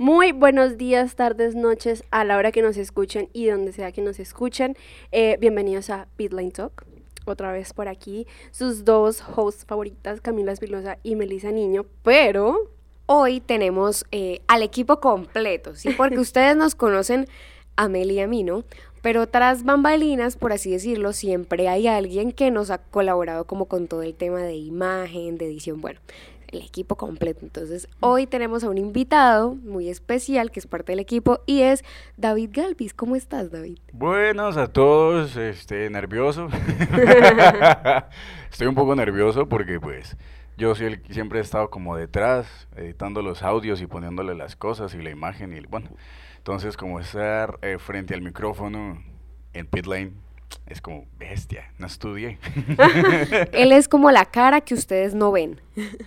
Muy buenos días, tardes, noches, a la hora que nos escuchen y donde sea que nos escuchen. Eh, bienvenidos a Pitline Talk. Otra vez por aquí, sus dos hosts favoritas, Camila Espilosa y Melissa Niño, pero Hoy tenemos eh, al equipo completo, ¿sí? Porque ustedes nos conocen a Mel y a mí, ¿no? Pero tras bambalinas, por así decirlo, siempre hay alguien que nos ha colaborado como con todo el tema de imagen, de edición, bueno, el equipo completo. Entonces, hoy tenemos a un invitado muy especial que es parte del equipo y es David Galvis. ¿Cómo estás, David? Buenos a todos, este, nervioso. Estoy un poco nervioso porque pues yo soy el que siempre he estado como detrás, editando los audios y poniéndole las cosas y la imagen y bueno, entonces como estar eh, frente al micrófono en pit lane es como bestia, no estudié. Él es como la cara que ustedes no ven.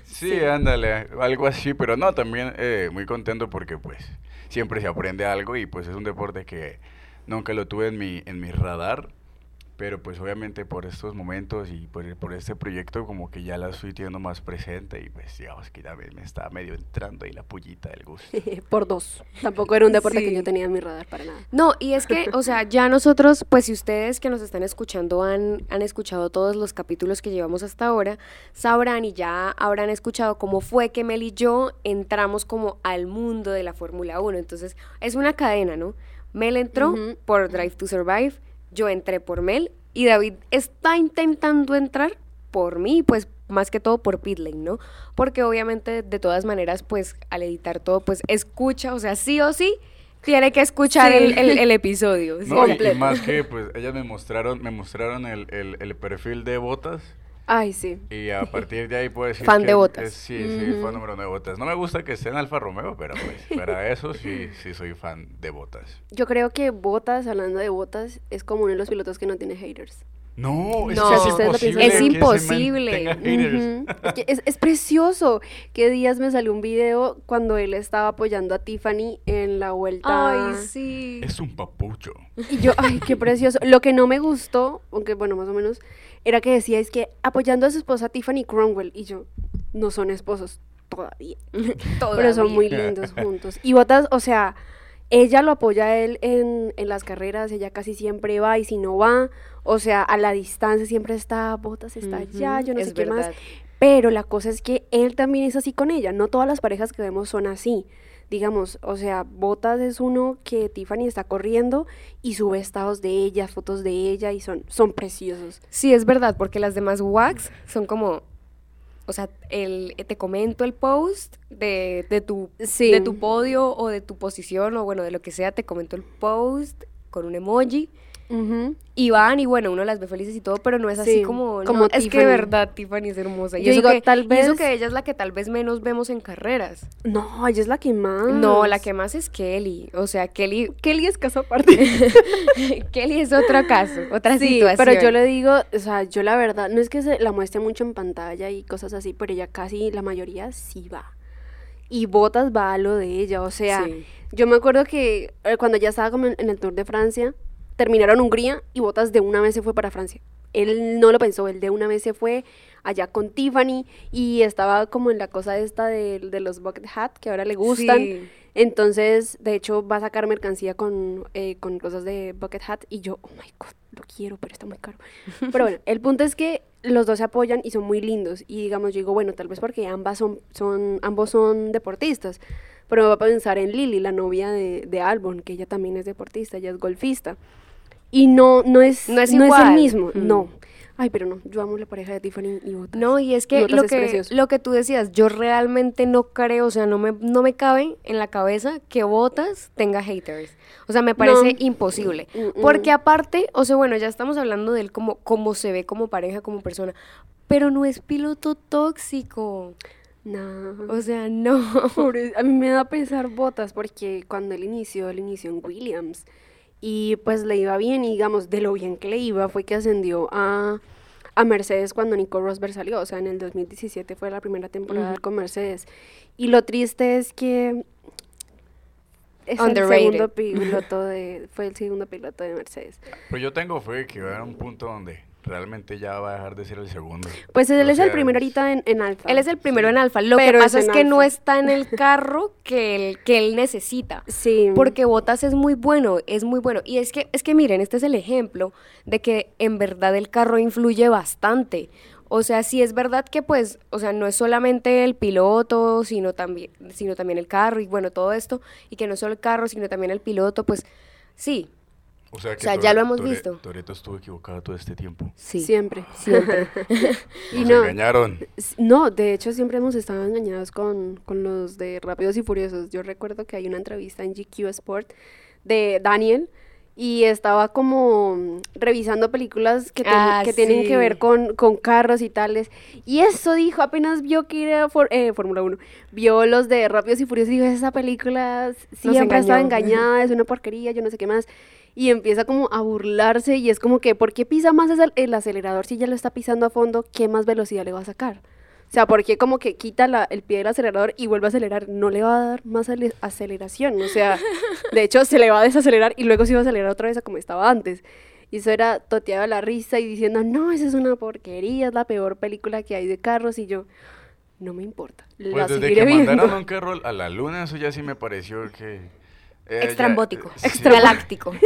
Sí, ándale, algo así, pero no, también eh, muy contento porque pues siempre se aprende algo y pues es un deporte que nunca lo tuve en mi, en mi radar pero pues obviamente por estos momentos y por, por este proyecto como que ya la estoy teniendo más presente y pues digamos que ya me, me está medio entrando ahí la pullita del gusto. por dos. Tampoco era un deporte que yo tenía en mi radar para nada. No, y es que, o sea, ya nosotros, pues si ustedes que nos están escuchando han, han escuchado todos los capítulos que llevamos hasta ahora, sabrán y ya habrán escuchado cómo fue que Mel y yo entramos como al mundo de la Fórmula 1. Entonces, es una cadena, ¿no? Mel entró por Drive to Survive, yo entré por Mel y David está intentando entrar por mí, pues más que todo por Pitlane, ¿no? Porque obviamente de todas maneras, pues al editar todo, pues escucha, o sea, sí o sí, tiene que escuchar el, el, episodio. No, y, más que, pues ellas me mostraron, me mostraron el, el perfil de Botas Ay, sí. Y a partir de ahí puedo decir fan de botas. sí, sí, fan número uno de botas. No me gusta que sea en Alfa Romeo, pero pues para eso sí, sí soy fan de botas. Yo creo que botas, hablando de botas, es como uno de los pilotos que no tiene haters. No, es, imposible. Es imposible. es, es, precioso. Que días me salió un video cuando él estaba apoyando a Tiffany en la vuelta. Ay, sí. Es un papucho. Y yo, ay, qué precioso. Lo que no me gustó, aunque bueno, más o menos, era que decía, es que apoyando a su esposa Tiffany Cromwell, y yo, no son esposos todavía, pero son muy lindos juntos. Y Botas, o sea, ella lo apoya a él en, en, las carreras, ella casi siempre va, y si no va, o sea, a la distancia siempre está, Botas está allá, yo no sé qué más. Pero la cosa es que él también es así con ella, no todas las parejas que vemos son así digamos, o sea, Botas es uno que Tiffany está corriendo y sube estados de ella, fotos de ella y son, son preciosos. Sí, es verdad, porque las demás wax son como, o sea, el, te comento el post de, de, tu, de tu podio o de tu posición o bueno, de lo que sea, te comento el post con un emoji y van y bueno, uno las ve felices y todo, pero no es así como, como es que de verdad Tiffany es hermosa. Y eso que, tal vez... eso que ella es la que tal vez menos vemos en carreras. No, ella es la que más. No, la que más es Kelly. O sea, Kelly... Kelly es caso aparte. Kelly es otro caso, otra sí, situación. pero yo le digo, o sea, yo la verdad, no es que se la muestre mucho en pantalla y cosas así, pero ella casi, la mayoría sí va. Y Botas va a lo de ella, o sea, yo me acuerdo que eh, cuando ya estaba como en el Tour de Francia, terminaron Hungría y Botas de una vez se fue para Francia. Él no lo pensó, él de una vez se fue allá con Tiffany y estaba como en la cosa esta de, de los bucket hat que ahora le gustan. Entonces, de hecho, va a sacar mercancía con, eh, con cosas de bucket hat y yo, oh my god, lo quiero, pero está muy caro. pero bueno, el punto es que los dos se apoyan y son muy lindos. Y digamos, yo digo, bueno, tal vez porque ambas son, son, ambos son deportistas. Pero me va a pensar en Lily, la novia de, de Albon, que ella también es deportista, ella es golfista. Y no, no es, no es, el mismo, mm. no. Ay, pero no, yo amo la pareja de Tiffany y Botas. No, y es que, lo, que lo que tú decías, yo realmente no creo, o sea, no me, no me cabe en la cabeza que Botas tenga haters. O sea, me parece imposible. Mm, mm. Porque aparte, o sea, bueno, ya estamos hablando de él como, como se ve como pareja, como persona, pero no es piloto tóxico. No. O sea, no. a mí me da pesar Botas porque cuando él inició, él inició en Williams y pues le iba bien y digamos de lo bien que le iba fue que ascendió a, a Mercedes cuando Nico Rosberg salió, o sea, en el 2017 fue la primera temporada con Mercedes. Y lo triste es que es el segundo piloto de, fue el segundo piloto de Mercedes. Pero yo tengo fe que va a un punto donde realmente ya va a dejar de ser el segundo. Pues él es el primero ahorita en, en, alfa. Él es el primero en alfa. Lo que pasa es, que no está en el carro que él, que él necesita. Sí. Porque Botas es muy bueno, es muy bueno. Y es que, es que miren, este es el ejemplo de que en verdad el carro influye bastante. O sea, sí es verdad que pues, o sea, no es solamente el piloto, sino también, sino también el carro y bueno, todo esto, y que no solo el carro, sino también el piloto, pues sí, o sea, que ya lo hemos visto. Toreto estuvo equivocado todo este tiempo. Sí. Siempre. Siempre. y no, engañaron. No, de hecho siempre hemos estado engañados con, con los de Rápidos y Furiosos. Yo recuerdo que hay una entrevista en GQ Sport de Daniel y estaba como revisando películas que, ah, que tienen que ver con, con, carros y tales. Y eso dijo, apenas vio que era eh, Fórmula 1, vio los de Rápidos y Furiosos y dijo, esa película siempre estaba engañada, es una porquería, yo no sé qué más y empieza como a burlarse y es como que, ¿por qué pisa más el acelerador si ya lo está pisando a fondo? ¿Qué más velocidad le va a sacar? O sea, ¿por qué como que quita el pie del acelerador y vuelve a acelerar? No le va a dar más aceleración. O sea, de hecho, se le va a desacelerar y luego se va a acelerar otra vez a como estaba antes. Y eso era toteado la risa y diciendo, no, esa es una porquería, es la peor película que hay de carros. Y yo, no me importa. Pues desde que mandaron un carro a la luna, eso ya sí me pareció que eh, Extrambótico, extragaláctico.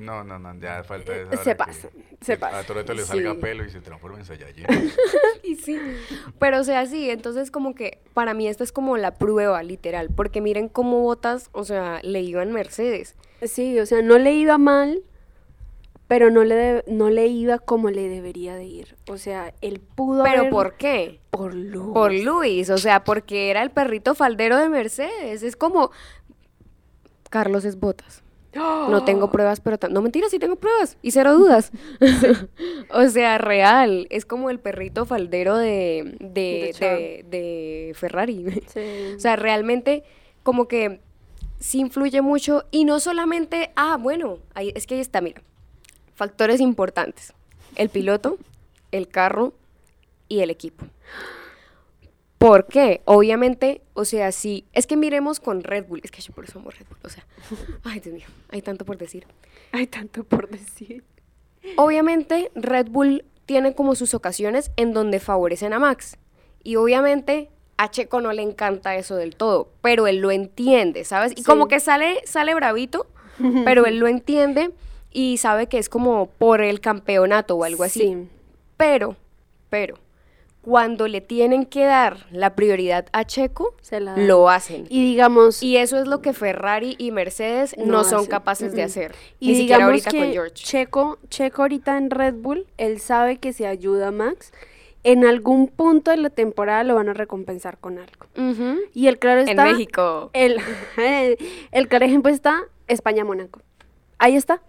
no, no, no, ya falta eso. Se pasa, se pasa. A Toreto le salga pelo y se transforma en Saiyajin. y sí, pero o sea, sí, entonces como que para mí esta es como la prueba, literal, porque miren cómo Botas, o sea, le iba en Mercedes. Sí, o sea, no le iba mal, pero no le, no le iba como le debería de ir. O sea, él pudo ¿Pero por qué? Por Luis. Por Luis, o sea, porque era el perrito faldero de Mercedes. Es como... Carlos es botas. No tengo pruebas, pero... No, mentira, sí tengo pruebas. Y cero dudas. o sea, real. Es como el perrito faldero de, de, de, Ferrari. O sea, realmente como que sí influye mucho. Y no solamente... Ah, bueno, ahí, es que ahí está, mira factores importantes. El piloto, el carro y el equipo. ¿Por qué? Obviamente, o sea, si es que miremos con Red Bull, es que yo por eso amo Red Bull, o sea, ay Dios mío, hay tanto por decir. Hay tanto por decir. Obviamente, Red Bull tiene como sus ocasiones en donde favorecen a Max. Y obviamente a Checo no le encanta eso del todo, pero él lo entiende, ¿sabes? Y como que sale, sale bravito, pero él lo entiende y sabe que es como por el campeonato o algo así. Pero, pero, cuando le tienen que dar la prioridad a Checo, lo hacen. Y digamos... Y eso es lo que Ferrari y Mercedes no, son capaces de hacer. Y digamos ahorita que con George. Checo, Checo ahorita en Red Bull, él sabe que si ayuda a Max, en algún punto de la temporada lo van a recompensar con algo. Y el claro está... En México. El, el claro ejemplo está España-Mónaco. Ahí está.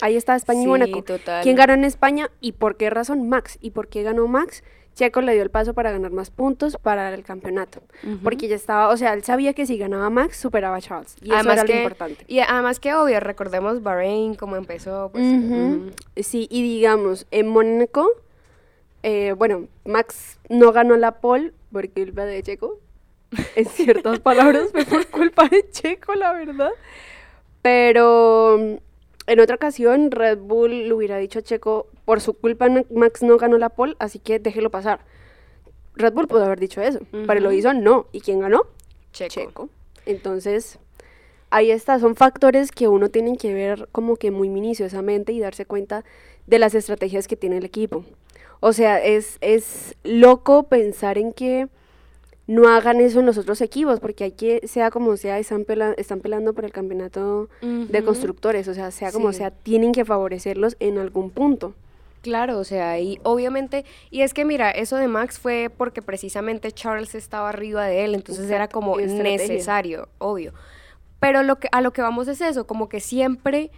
Ahí está España y Mónaco. Total. ¿Quién ganó en España y por qué razón? Max. ¿Y por qué ganó Max? Checo le dio el paso para ganar más puntos para el campeonato. Porque ya estaba, o sea, él sabía que si ganaba Max, superaba a Charles. Y eso era lo importante. Y además que obvio, recordemos Bahrein, cómo empezó. Pues, sí, y digamos, en Mónaco, eh, bueno, Max no ganó la pole por culpa de Checo. En ciertas palabras, fue por culpa de Checo, la verdad. Pero en otra ocasión, Red Bull le hubiera dicho a Checo, por su culpa Max no ganó la pole, así que déjelo pasar. Red Bull pudo haber dicho eso, pero lo hizo no. ¿Y quién ganó? Checo. Entonces, ahí está, son factores que uno tiene que ver como que muy minuciosamente y darse cuenta de las estrategias que tiene el equipo. O sea, es, es loco pensar en que no hagan eso en los otros equipos, porque hay que, sea como sea, están, están pelando por el campeonato de constructores, o sea, sea como sea, tienen que favorecerlos en algún punto. Claro, o sea, y obviamente, y es que mira, eso de Max fue porque precisamente Charles estaba arriba de él, entonces era como necesario, obvio. Pero lo que, a lo que vamos es eso, como que siempre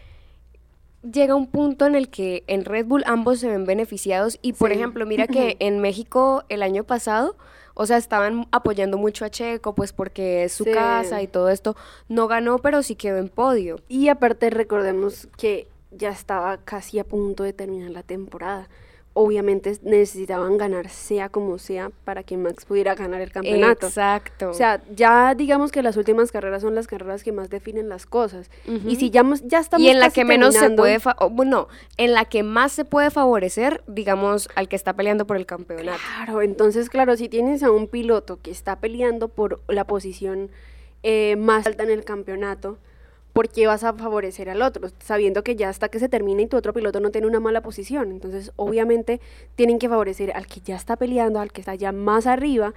llega un punto en el que en Red Bull ambos se ven beneficiados y por ejemplo, mira que en México el año pasado o sea, estaban apoyando mucho a Checo, pues porque es su casa y todo esto. No ganó, pero sí quedó en podio. Y aparte recordemos que ya estaba casi a punto de terminar la temporada. Obviamente necesitaban ganar sea como sea para que Max pudiera ganar el campeonato. Exacto. O sea, ya digamos que las últimas carreras son las carreras que más definen las cosas. Y si ya, ya estamos Y en la que menos se puede, bueno, en la que más se puede favorecer, digamos, al que está peleando por el campeonato. Claro, entonces, claro, si tienes a un piloto que está peleando por la posición eh, más alta en el campeonato, ¿por qué vas a favorecer al otro? Sabiendo que ya hasta que se termine y tu otro piloto no tiene una mala posición. Entonces, obviamente, tienen que favorecer al que ya está peleando, al que está ya más arriba,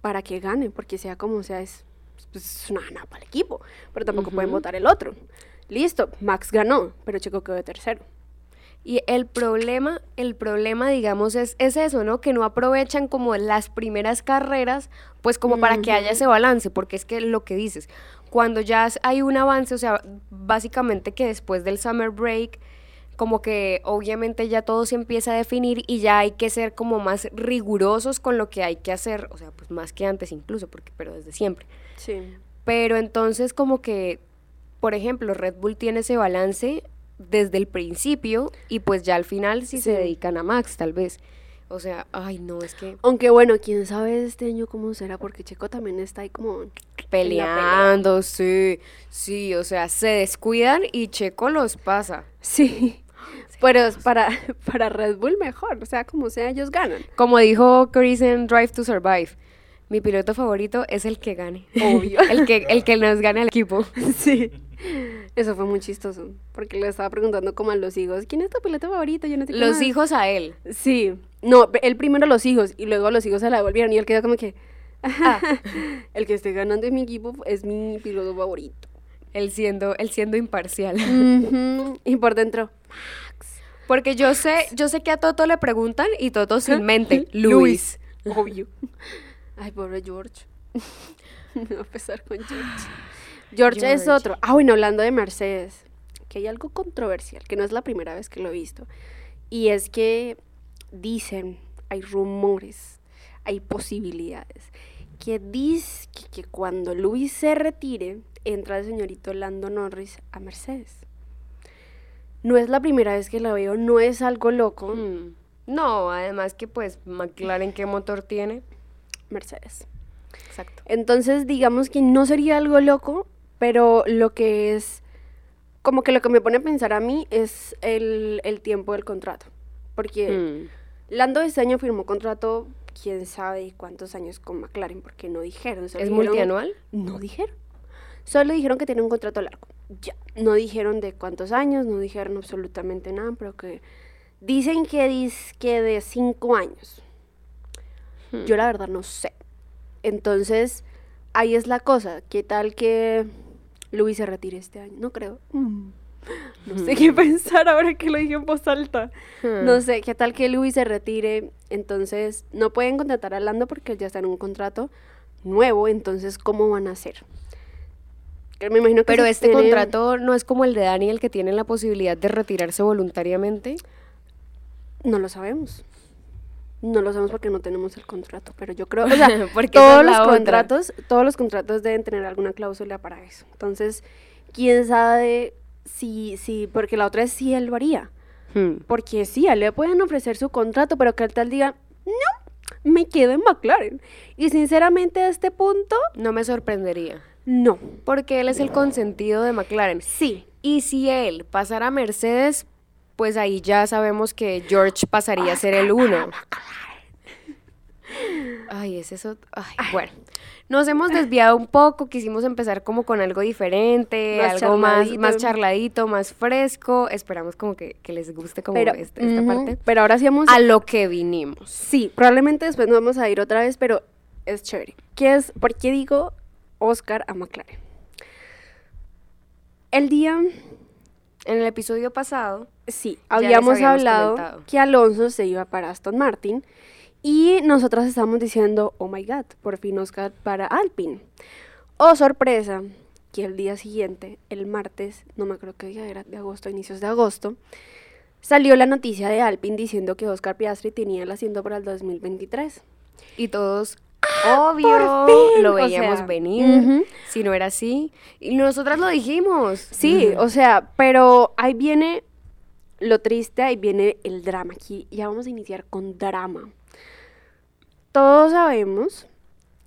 para que gane, porque sea como sea, es, pues, una gana para el equipo. Pero tampoco pueden votar el otro. Listo, Max ganó, pero Checo quedó de tercero. Y el problema, el problema, digamos, es, es eso, ¿no? Que no aprovechan como las primeras carreras, pues como para que haya ese balance, porque es que lo que dices, cuando ya hay un avance, o sea, básicamente que después del summer break, como que obviamente ya todo se empieza a definir y ya hay que ser como más rigurosos con lo que hay que hacer, o sea, pues más que antes incluso, porque pero desde siempre. Sí. Pero entonces como que, por ejemplo, Red Bull tiene ese balance desde el principio y pues ya al final sí, se dedican a Max, tal vez. O sea, ay, no, es que... Aunque bueno, quién sabe este año cómo será, porque Checo también está ahí como... Peleando, sí, sí, o sea, se descuidan y Checo los pasa. Sí, pero para, para Red Bull mejor, o sea, como sea, ellos ganan. Como dijo Chris en Drive to Survive, mi piloto favorito es el que gane. Obvio. el, que, el que nos gane al equipo. Sí. Eso fue muy chistoso, porque le estaba preguntando como a los hijos, ¿quién es tu piloto favorito? Yo no Los hijos a él. Sí. No, él primero los hijos y luego los hijos se la devolvieron y él quedó como que, ah. el que esté ganando en mi equipo es mi piloto favorito. Él siendo, él siendo imparcial. Y por dentro, Max. Porque yo sé, yo sé que a Toto le preguntan y Toto sin mente, Luis. Obvio. Ay, pobre George. a pesar con George. George. es otro. Ah, bueno, hablando de Mercedes, que hay algo controversial, que no es la primera vez que lo he visto. Y es que dicen, hay rumores, hay posibilidades, que dice que, cuando Luis se retire, entra el señorito Lando Norris a Mercedes. No es la primera vez que lo veo, no es algo loco. Mm. No, además que pues McLaren qué motor tiene. Mercedes. Exacto. Entonces, digamos que no sería algo loco, pero lo que es, como que lo que me pone a pensar a mí es el, tiempo del contrato. Porque mm. Lando este año firmó contrato, quién sabe cuántos años con McLaren, porque no dijeron. ¿Es multianual? No dijeron. Solo dijeron que tiene un contrato largo. Ya. No dijeron de cuántos años, no dijeron absolutamente nada, pero que dicen que, que de cinco años. Hmm. Yo la verdad no sé. Entonces, ahí es la cosa. ¿Qué tal que Luis se retire este año? No creo. Mm. No sé qué pensar ahora que lo dije en voz alta. Hmm. No sé, ¿qué tal que Luis se retire? Entonces, no pueden contratar a Lando porque ya está en un contrato nuevo. Entonces, ¿cómo van a hacer? Me imagino que Pero este contrato no es como el de Daniel que tiene la posibilidad de retirarse voluntariamente. No lo sabemos. No lo sabemos porque no tenemos el contrato, pero yo creo, o sea, todos los contratos, todos los contratos deben tener alguna cláusula para eso. Entonces, quién sabe si, si, porque la otra es si él lo haría. Hmm. Porque sí, a él le pueden ofrecer su contrato, pero que él tal diga, no, me quedo en McLaren. Y sinceramente a este punto... No me sorprendería. No. Porque él es el consentido de McLaren. Sí. Y si él pasara a Mercedes, pues ahí ya sabemos que George pasaría a ser el uno. Ay, es eso. Ay, bueno. Nos hemos desviado un poco, quisimos empezar como con algo diferente, algo más, más charladito, más fresco. Esperamos como que, les guste como este, esta parte. Pero ahora sí vamos a lo que vinimos. Sí, probablemente después nos vamos a ir otra vez, pero es chévere. ¿Qué es? ¿Por qué digo Oscar a McLaren? El día en el episodio pasado, sí, habíamos, hablado que Alonso se iba para Aston Martin y nosotras estábamos diciendo, oh my god, por fin Oscar para Alpine. Oh, sorpresa, que el día siguiente, el martes, no me acuerdo qué día era, de agosto, inicios de agosto, salió la noticia de Alpine diciendo que Oscar Piastri tenía el asiento para el 2023. Y todos, Obvio, lo veíamos venir, si no era así. Y nosotras lo dijimos. Sí, o sea, pero ahí viene lo triste ahí viene el drama. Aquí ya vamos a iniciar con drama. Todos sabemos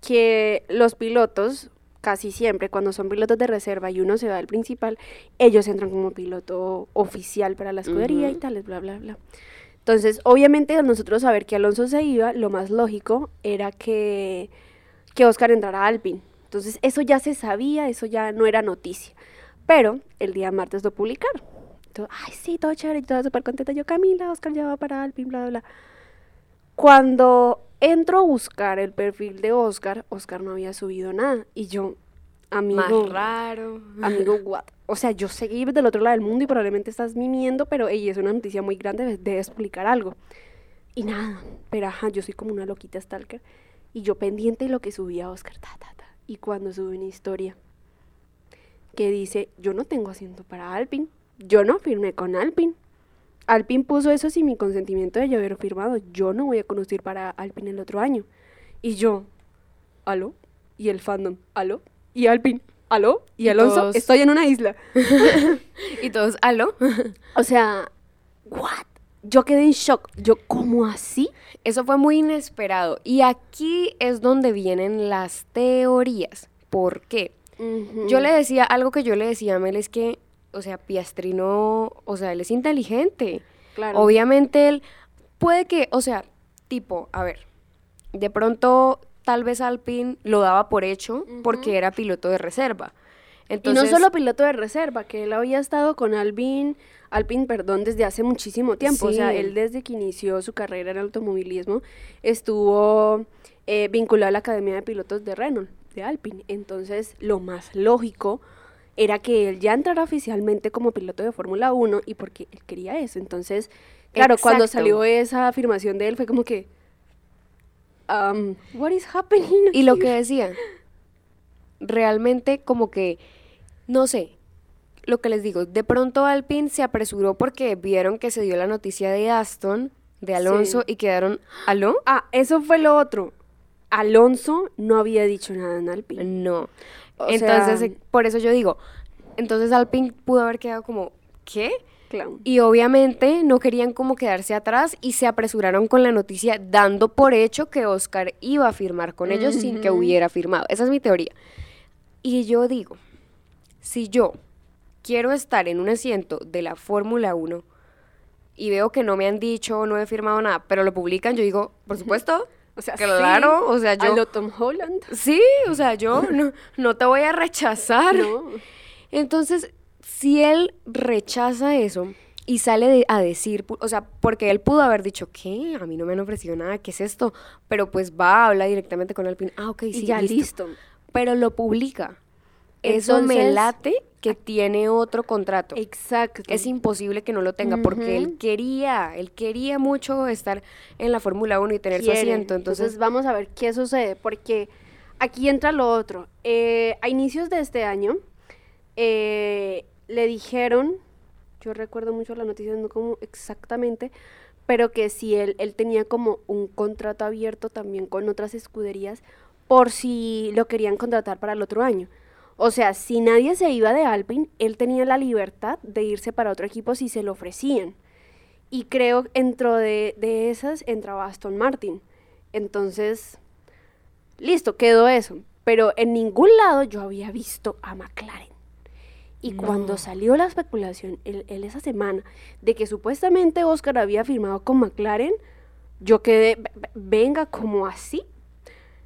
que los pilotos, casi siempre, cuando son pilotos de reserva y uno se va al principal, ellos entran como piloto oficial para la escudería y tales, bla, bla, bla. Entonces, obviamente, nosotros saber que Alonso se iba, lo más lógico era que, que Oscar entrara a Alpine. Entonces, eso ya se sabía, eso ya no era noticia. Pero el día martes lo publicaron. Entonces, ay, sí, todo chévere, todo súper contenta. Yo, Camila, Oscar ya va para Alpine, bla, bla, bla. Cuando entro a buscar el perfil de Oscar, Oscar no había subido nada. Y yo, amigo. Más raro. Amigo, what? O sea, yo seguí del otro lado del mundo y probablemente estás mimiendo, pero ella es una noticia muy grande, debes explicar algo. Y nada, pero ajá, yo soy como una loquita stalker. Y yo pendiente de lo que subía Oscar, ta, ta, ta. Y cuando sube una historia que dice, yo no tengo asiento para Alpine, yo no firmé con Alpine. Alpine puso eso sin mi consentimiento de yo haber firmado. Yo no voy a conducir para Alpine el otro año. Y yo, ¿aló? Y el fandom, ¿aló? Y Alpine, ¿aló? Y, Alonso, estoy en una isla. y todos, ¿aló? o sea, ¿what? Yo quedé en shock. Yo, ¿cómo así? Eso fue muy inesperado. Y aquí es donde vienen las teorías. ¿Por qué? Yo le decía, algo que yo le decía a Mel es que o sea, Piastri no, o sea, él es inteligente. Claro. Obviamente él puede que, o sea, tipo, a ver, de pronto tal vez Alpine lo daba por hecho porque era piloto de reserva. Entonces, y no solo piloto de reserva, que él había estado con Alpine, Alpine, perdón, desde hace muchísimo tiempo. O sea, él desde que inició su carrera en automovilismo estuvo eh, vinculado a la Academia de Pilotos de Renault, de Alpine. Entonces, lo más lógico era que él ya entrara oficialmente como piloto de Fórmula 1 y porque él quería eso. Entonces, claro, cuando salió esa afirmación de él fue como que, um, what is happening? Y lo que decía, realmente como que, no sé, lo que les digo, de pronto Alpine se apresuró porque vieron que se dio la noticia de Aston, de Alonso, y quedaron, ¿aló? Ah, eso fue lo otro. Alonso no había dicho nada en Alpine. No entonces, por eso yo digo, entonces Alpine pudo haber quedado como, ¿qué? Y obviamente no querían como quedarse atrás y se apresuraron con la noticia dando por hecho que Oscar iba a firmar con ellos sin que hubiera firmado. Esa es mi teoría. Y yo digo, si yo quiero estar en un asiento de la Fórmula 1 y veo que no me han dicho, no he firmado nada, pero lo publican, yo digo, por supuesto, o sea, claro, o sea, yo... A lo Tom Holland. Sí, o sea, yo no, no te voy a rechazar. No. Entonces, si él rechaza eso y sale a decir, o sea, porque él pudo haber dicho, ¿qué? A mí no me han ofrecido nada, ¿qué es esto? Pero pues va, habla directamente con Alpine. Ah, ok, sí, ya listo. Pero lo publica. Eso me late que tiene otro contrato. Exacto. Es imposible que no lo tenga porque él quería, él quería mucho estar en la Fórmula 1 y tener su asiento. Entonces, vamos a ver qué sucede porque aquí entra lo otro. Eh, a inicios de este año eh, le dijeron, yo recuerdo mucho la noticia, no como exactamente, pero que si él, él tenía como un contrato abierto también con otras escuderías por si lo querían contratar para el otro año. O sea, si nadie se iba de Alpine, él tenía la libertad de irse para otro equipo si se lo ofrecían. Y creo dentro de, de esas entraba Aston Martin. Entonces, listo, quedó eso. Pero en ningún lado yo había visto a McLaren. Y cuando salió la especulación en esa semana de que supuestamente Oscar había firmado con McLaren, yo quedé, venga, como así?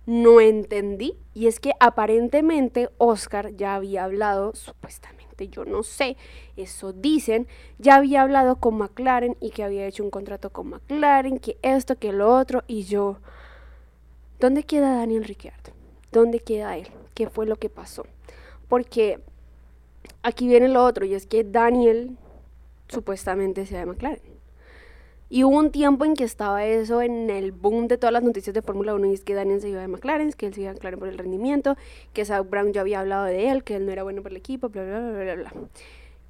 no entendí. Y es que aparentemente Oscar ya había hablado, supuestamente, yo no sé, eso dicen, ya había hablado con McLaren y que había hecho un contrato con McLaren, que esto, que lo otro, y yo, ¿dónde queda Daniel Ricciardo? ¿Dónde queda él? ¿Qué fue lo que pasó? Porque aquí viene lo otro, y es que Daniel supuestamente sea de McLaren. Y hubo un tiempo en que estaba eso en el boom de todas las noticias de Fórmula 1 y es que Daniel se iba de McLaren, que él se iba de McLaren por el rendimiento, que Zach Brown ya había hablado de él, que él no era bueno para el equipo, bla, bla, bla, bla, bla.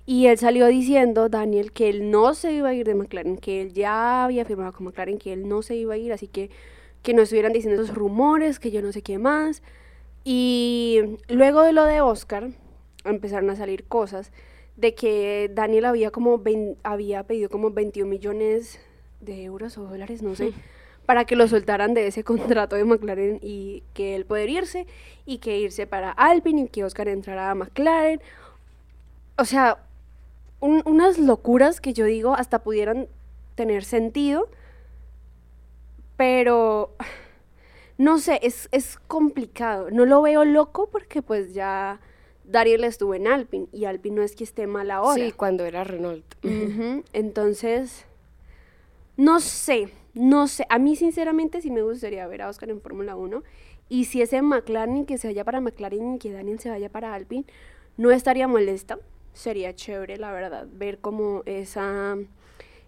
Y él salió diciendo, Daniel, que él no se iba a ir de McLaren, que él ya había firmado con McLaren, que él no se iba a ir, así que que no estuvieran diciendo esos rumores, que yo no sé qué más. Y luego de lo de Oscar, empezaron a salir cosas de que Daniel había como había pedido como 21 millones de euros o dólares, no sé, para que lo soltaran de ese contrato de McLaren y que él poder irse y que irse para Alpine y que Oscar entrara a McLaren. O sea, unas locuras que yo digo hasta pudieran tener sentido, pero no sé, es, es complicado. No lo veo loco porque pues ya Dariel estuvo en Alpine y Alpine no es que esté mal ahora. Sí, cuando era Renault. Entonces, no sé, no sé. A mí sinceramente sí me gustaría ver a Oscar en Fórmula 1 y si ese McLaren que se vaya para McLaren y que Daniel se vaya para Alpine, no estaría molesta. Sería chévere, la verdad, ver como esa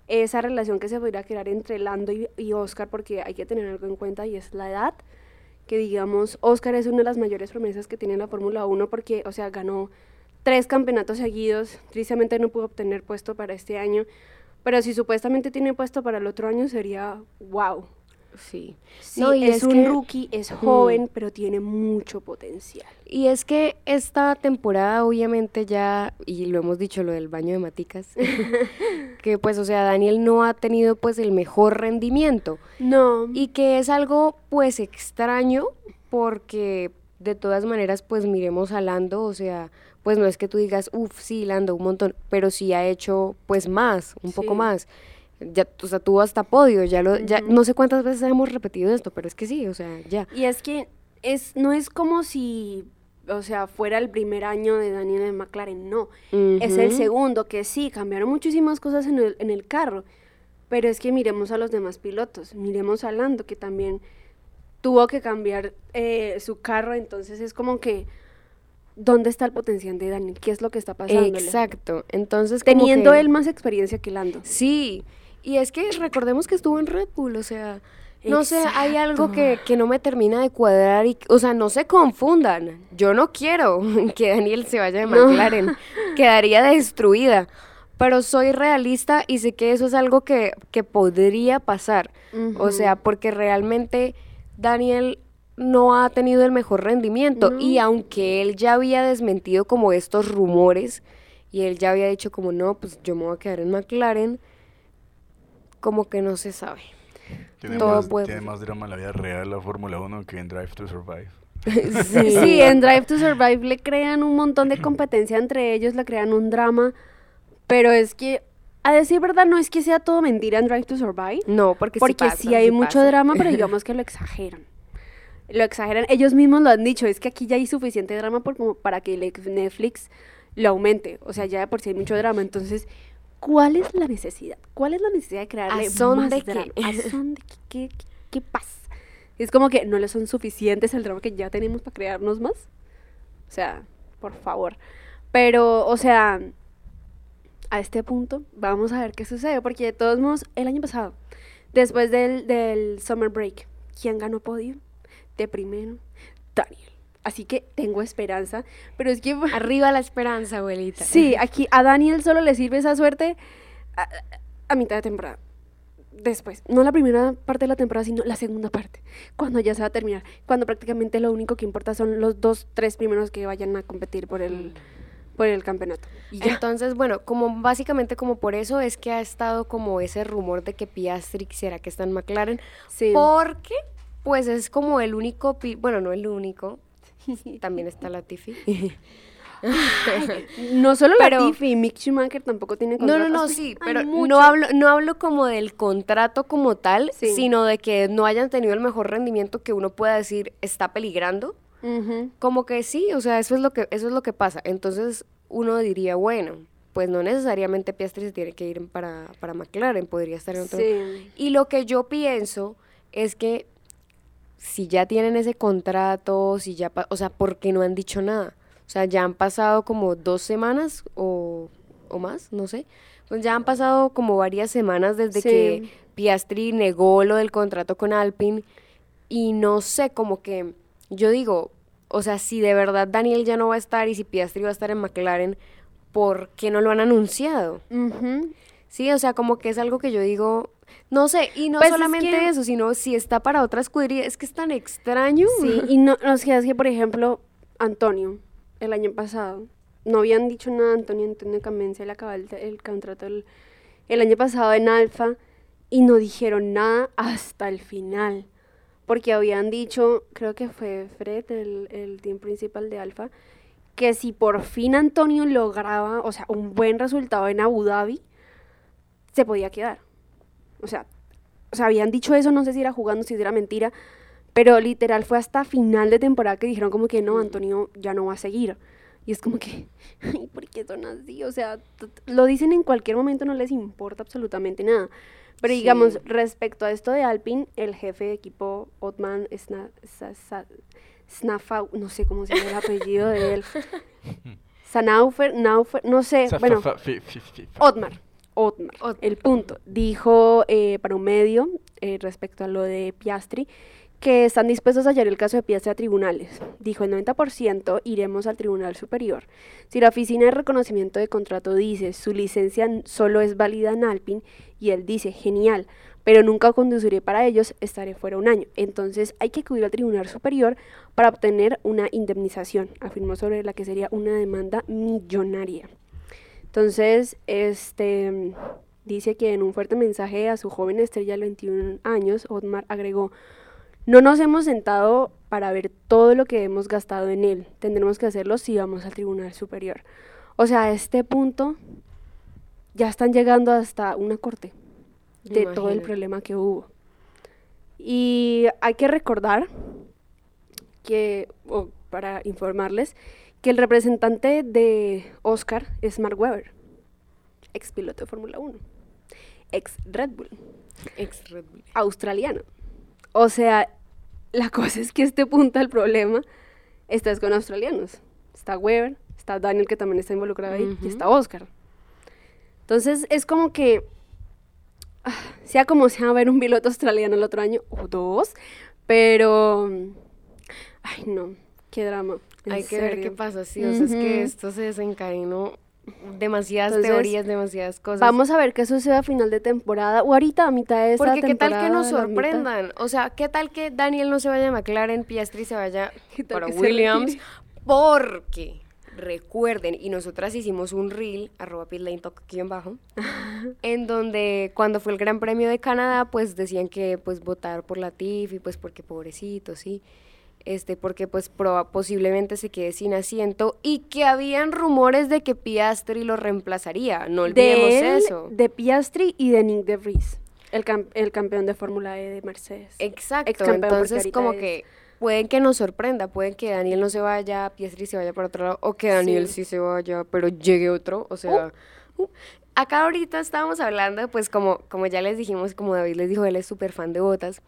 esa relación que se podría crear entre Lando y, y Oscar, porque hay que tener algo en cuenta y es la edad que digamos, Oscar es una de las mayores promesas que tiene la Fórmula 1 porque, o sea, ganó tres campeonatos seguidos, tristemente no pudo obtener puesto para este año, pero si supuestamente tiene puesto para el otro año sería wow. Sí. sí y es, un rookie, es joven, pero tiene mucho potencial. Y es que esta temporada, obviamente, ya, y lo hemos dicho, lo del baño de maticas, que pues, o sea, Daniel no ha tenido pues el mejor rendimiento. No. Y que es algo pues extraño, porque de todas maneras, pues miremos a Lando, o sea, pues no es que tú digas, uff, sí, Lando, un montón, pero sí ha hecho pues más, un poco más ya, o sea, tuvo hasta podio, ya lo, ya, no sé cuántas veces hemos repetido esto, pero es que sí, o sea, ya. Y es que es, no es como si, o sea, fuera el primer año de Daniel en McLaren, no, es el segundo, que sí, cambiaron muchísimas cosas en el, en el carro, pero es que miremos a los demás pilotos, miremos a Lando, que también tuvo que cambiar eh, su carro, entonces es como que... ¿Dónde está el potencial de Daniel? ¿Qué es lo que está pasando? Exacto. Entonces, teniendo él más experiencia que Lando. Sí, y es que recordemos que estuvo en Red Bull, o sea, no sé, hay algo que, que, no me termina de cuadrar y, o sea, no se confundan. Yo no quiero que Daniel se vaya de McLaren, quedaría destruida. Pero soy realista y sé que eso es algo que, que podría pasar. O sea, porque realmente Daniel no ha tenido el mejor rendimiento. Y aunque él ya había desmentido como estos rumores, y él ya había dicho como no, pues yo me voy a quedar en McLaren, como que no se sabe. Tiene, más, tiene más drama en la vida real la Fórmula 1 que en Drive to Survive. sí. en Drive to Survive le crean un montón de competencia entre ellos, le crean un drama, pero es que, a decir verdad, no es que sea todo mentira en Drive to Survive. No, porque, porque sí, hay mucho drama, pero digamos que lo exageran. Lo exageran, ellos mismos lo han dicho, es que aquí ya hay suficiente drama por, como para que Netflix lo aumente, o sea, ya por si hay mucho drama, entonces ¿Cuál es la necesidad? ¿Cuál es la necesidad de crearle ¿A son más de drama? ¿A son de qué? ¿Qué, pasa? Es como que no le son suficientes el drama que ya tenemos para crearnos más. O sea, por favor. Pero, o sea, a este punto vamos a ver qué sucede, porque de todos modos, el año pasado, después del, del Summer Break, ¿quién ganó podio? De primero, Daniel. Así que tengo esperanza, pero es que... Arriba la esperanza, abuelita. Sí, aquí a Daniel solo le sirve esa suerte a, mitad de temporada. Después, no la primera parte de la temporada, sino la segunda parte, cuando ya se va a terminar, cuando prácticamente lo único que importa son los dos, tres primeros que vayan a competir por el, por el campeonato. Entonces, bueno, como básicamente como por eso es que ha estado como ese rumor de que Piastri será que está en McLaren, sí. porque pues es como el único, bueno, no el único, también está Latifi. no solo pero, Latifi, Mick Schumacher tampoco tiene contrato. No, no, no, sí, pero no hablo, no hablo como del contrato como tal, sino de que no hayan tenido el mejor rendimiento que uno pueda decir está peligrando. Como que sí, o sea, eso es lo que eso es lo que pasa. Entonces uno diría, bueno, pues no necesariamente Piastri se tiene que ir para, para McLaren, podría estar en otro. Y lo que yo pienso es que si ya tienen ese contrato, si ya, o sea, ¿por qué no han dicho nada? O sea, ya han pasado como dos semanas o, o más, no sé. Pues ya han pasado como varias semanas desde que Piastri negó lo del contrato con Alpine y no sé, como que yo digo, o sea, si de verdad Daniel ya no va a estar y si Piastri va a estar en McLaren, ¿por qué no lo han anunciado? Sí, o sea, como que es algo que yo digo, no sé, y no pues solamente eso, sino si está para otra escudería, es que es tan extraño. Sí, y no, no sé, es que por ejemplo, Antonio, el año pasado, no habían dicho nada, Antonio Antonio Camense le acababa el, contrato el, año pasado en Alfa y no dijeron nada hasta el final. Porque habían dicho, creo que fue Fred, el, el team principal de Alfa, que si por fin Antonio lograba, o sea, un buen resultado en Abu Dhabi, se podía quedar. O sea, o sea, habían dicho eso, no sé si era jugando, si era mentira, pero literal fue hasta final de temporada que dijeron como que no, mm. Antonio ya no va a seguir. Y es como que, ay, ¿por qué son así? O sea, lo dicen en cualquier momento, no les importa absolutamente nada. Pero digamos, respecto a esto de Alpine, el jefe de equipo, Otman Snafau, no sé cómo se llama el apellido de él. Sanaufer, Naufer, no sé, bueno, Otmar. Otmar. El punto. Dijo eh, para un medio eh, respecto a lo de Piastri que están dispuestos a hallar el caso de Piastri a tribunales. Dijo el 90% iremos al tribunal superior. Si la oficina de reconocimiento de contrato dice su licencia solo es válida en Alpine y él dice genial, pero nunca conduciré para ellos, estaré fuera un año. Entonces hay que acudir al tribunal superior para obtener una indemnización, afirmó sobre la que sería una demanda millonaria. Entonces, este dice que en un fuerte mensaje a su joven estrella de 21 años, Otmar agregó, no nos hemos sentado para ver todo lo que hemos gastado en él. Tendremos que hacerlo si vamos al Tribunal Superior. O sea, a este punto ya están llegando hasta una corte de todo el problema que hubo. Y hay que recordar que, o para informarles, que el representante de Oscar es Mark Webber, ex piloto de Fórmula 1, ex Red Bull, ex Red Bull, australiano. O sea, la cosa es que este punto del problema está con australianos. Está Webber, está Daniel que también está involucrado ahí, y está Oscar. Entonces es como que, ah, sea como sea, va a haber un piloto australiano el otro año, o dos, pero, ay no, qué drama. Hay que ver qué pasa, sí, o sea, es que esto se desencadenó demasiadas teorías, demasiadas cosas. Vamos a ver qué sucede a final de temporada o ahorita a mitad de esta Porque qué tal que nos sorprendan, o sea, qué tal que Daniel no se vaya a McLaren, Piastri se vaya para Williams, porque recuerden, y nosotras hicimos un reel, arroba aquí en bajo, en donde cuando fue el Gran Premio de Canadá, pues decían que pues votar por la y pues porque pobrecito, sí este, porque pues posiblemente se quede sin asiento y que habían rumores de que Piastri lo reemplazaría, no olvidemos eso. De Piastri y de Nick de Vries, el, el campeón de Fórmula E de Mercedes. Exacto, entonces como que pueden que nos sorprenda, pueden que Daniel no se vaya, Piastri se vaya para otro lado, o que Daniel sí, se vaya, pero llegue otro, o sea... Uh. Uh, acá ahorita estábamos hablando, pues como, como ya les dijimos, como David les dijo, él es súper fan de botas.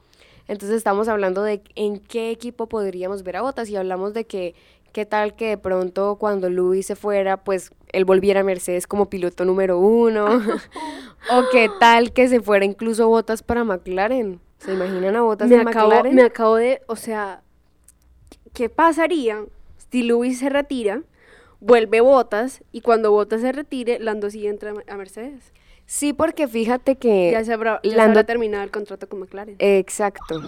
Entonces estamos hablando de en qué equipo podríamos ver a Botas y hablamos de que qué tal que de pronto cuando Luis se fuera, pues él volviera a Mercedes como piloto número uno, o qué tal que se fuera incluso Botas para McLaren. ¿Se imaginan a Botas me en McLaren? Me acabo de, o sea, ¿qué pasaría si Luis se retira, vuelve Botas y cuando Botas se retire, Lando sigue entra a Mercedes? Sí, porque fíjate que... Ya se habrá, ya terminado el contrato con McLaren. Exacto.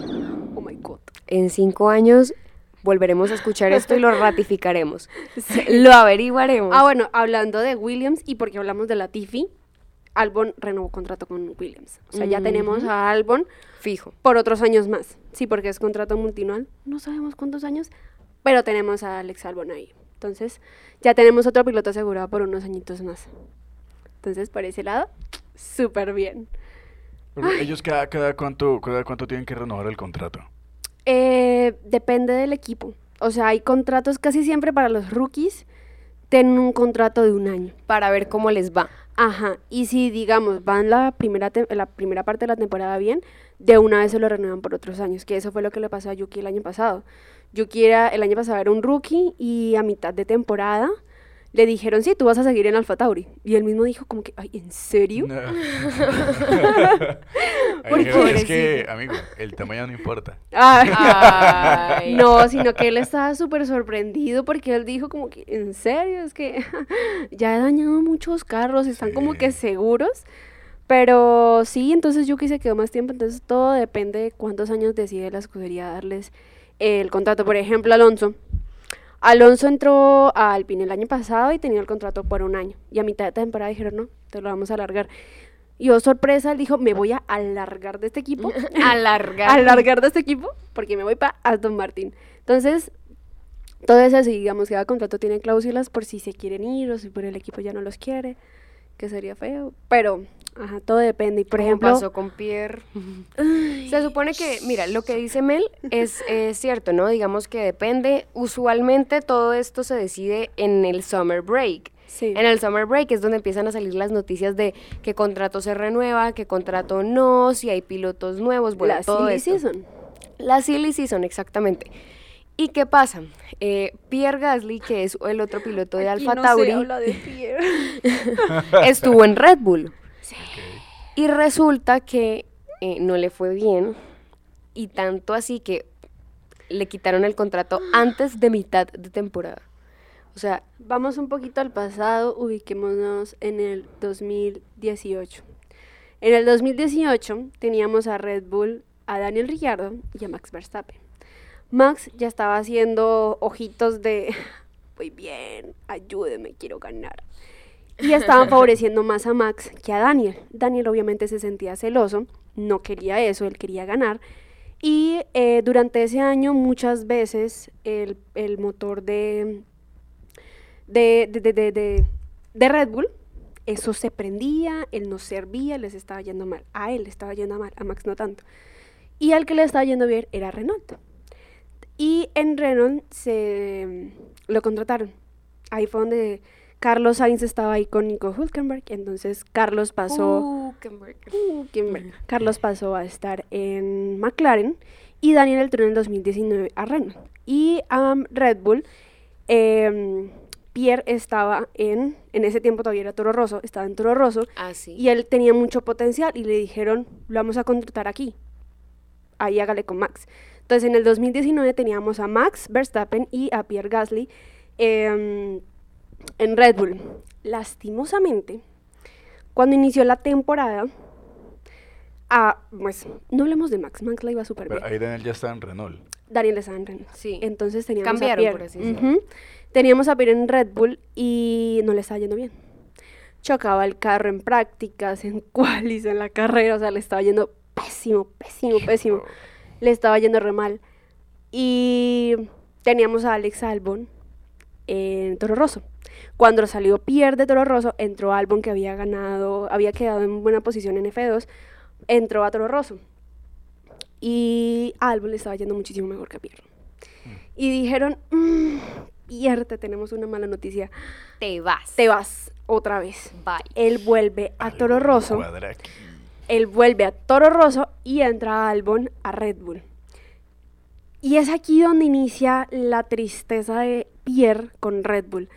Oh my God. En cinco años volveremos a escuchar esto y lo ratificaremos. Lo averiguaremos. Ah, bueno, hablando de Williams y porque hablamos de la Tiffy, Albon renovó contrato con Williams. O sea, ya tenemos a Albon fijo por otros años más. Sí, porque es contrato multinual. No sabemos cuántos años, pero tenemos a Alex Albon ahí. Entonces, ya tenemos otro piloto asegurado por unos añitos más. Entonces, por ese lado, súper bien. ¿Ellos cada, cada, cuánto, cada cuánto tienen que renovar el contrato? Eh, depende del equipo. O sea, hay contratos casi siempre para los rookies, tienen un contrato de un año. Para ver cómo les va. Ajá, y si digamos van la primera, la primera parte de la temporada bien, de una vez se lo renuevan por otros años, que eso fue lo que le pasó a Yuki el año pasado. Yuki era, el año pasado era un rookie y a mitad de temporada le dijeron, sí, tú vas a seguir en Alfa Tauri. Y él mismo dijo como que, ay, ¿en serio? No. Porque es que, amigo, el tamaño no importa. No, sino que él estaba súper sorprendido porque él dijo como que, ¿en serio? Es que ya he dañado muchos carros, están como que seguros. Pero sí, entonces Yuki se quedó más tiempo, entonces todo depende de cuántos años decide la escudería darles el contrato. Por ejemplo, Alonso Alonso entró a Alpine el año pasado y tenía el contrato por un año. Y a mitad de temporada dijeron, no, te lo vamos a alargar. Y yo, sorpresa, él dijo, me voy a alargar de este equipo. alargar. alargar de este equipo porque me voy para Aston Martin. Entonces, todo eso digamos, cada contrato tiene cláusulas por si se quieren ir o si por el equipo ya no los quiere, que sería feo. Pero Ajá, todo depende. Y por ejemplo. pasó con Pierre. Se supone que, mira, lo que dice Mel es, cierto, ¿no? Digamos que depende. Usualmente todo esto se decide en el summer break. Sí. En el summer break es donde empiezan a salir las noticias de qué contrato se renueva, qué contrato no, si hay pilotos nuevos, bueno, la todo silly season. La silly season, exactamente. ¿Y qué pasa? Eh, Pierre Gasly, que es el otro piloto de Alfa Tauri, estuvo en Red Bull. Y resulta que eh, no le fue bien y tanto así que le quitaron el contrato antes de mitad de temporada. O sea, vamos un poquito al pasado, ubiquémonos en el 2018. En el 2018 teníamos a Red Bull, a Daniel Ricciardo y a Max Verstappen. Max ya estaba haciendo ojitos de, muy bien, ayúdeme, quiero ganar y estaban favoreciendo más a Max que a Daniel. Daniel obviamente se sentía celoso, no quería eso, él quería ganar. Y eh, durante ese año muchas veces el, motor de de, de, de, Red Bull, eso se prendía, él no servía, les estaba yendo mal. A él le estaba yendo mal, a Max no tanto. Y al que le estaba yendo bien era Renault. Y en Renault se lo contrataron. Ahí fue donde Carlos Sainz estaba ahí con Nico Hulkenberg, entonces Carlos pasó Carlos pasó a estar en McLaren y Daniel entró en el 2019 a Renault. Y a Red Bull, em, Pierre estaba en, en ese tiempo todavía era Toro Rosso, estaba en Toro Rosso, ah, y él tenía mucho potencial y le dijeron, lo vamos a contratar aquí, ahí hágale con Max. Entonces en el 2019 teníamos a Max Verstappen y a Pierre Gasly. Eh, en Red Bull. Lastimosamente, cuando inició la temporada, ah, pues no hablemos de Max, Max la iba súper bien. Pero ahí Daniel ya está en Renault. Daniel está en Renault. Sí. Entonces teníamos Cambiaron, a por así decirlo. Teníamos a Pierre en Red Bull y no le estaba yendo bien. Chocaba el carro en prácticas, en qualis, en la carrera, o sea, le estaba yendo pésimo, pésimo, pésimo. Le estaba yendo re mal. Y teníamos a Alex Albon en Toro Rosso. Cuando salió Pierre de Toro Rosso, entró Albon que había ganado, había quedado en buena posición en F2, entró a Toro Rosso. Y a Albon le estaba yendo muchísimo mejor que a Pierre. Mm. Y dijeron, mmm, Pierre, te tenemos una mala noticia. Te vas. Te vas otra vez. Bye. Él vuelve a Toro Rosso. Él vuelve a Toro Rosso y entra a Albon a Red Bull. Y es aquí donde inicia la tristeza de Pierre con Red Bull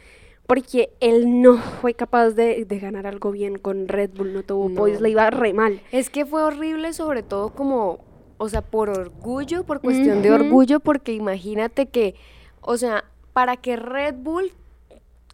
porque él no fue capaz de, ganar algo bien con Red Bull, no tuvo pues le iba re mal. Es que fue horrible, sobre todo como, o sea, por orgullo, por cuestión de orgullo, porque imagínate que, o sea, para que Red Bull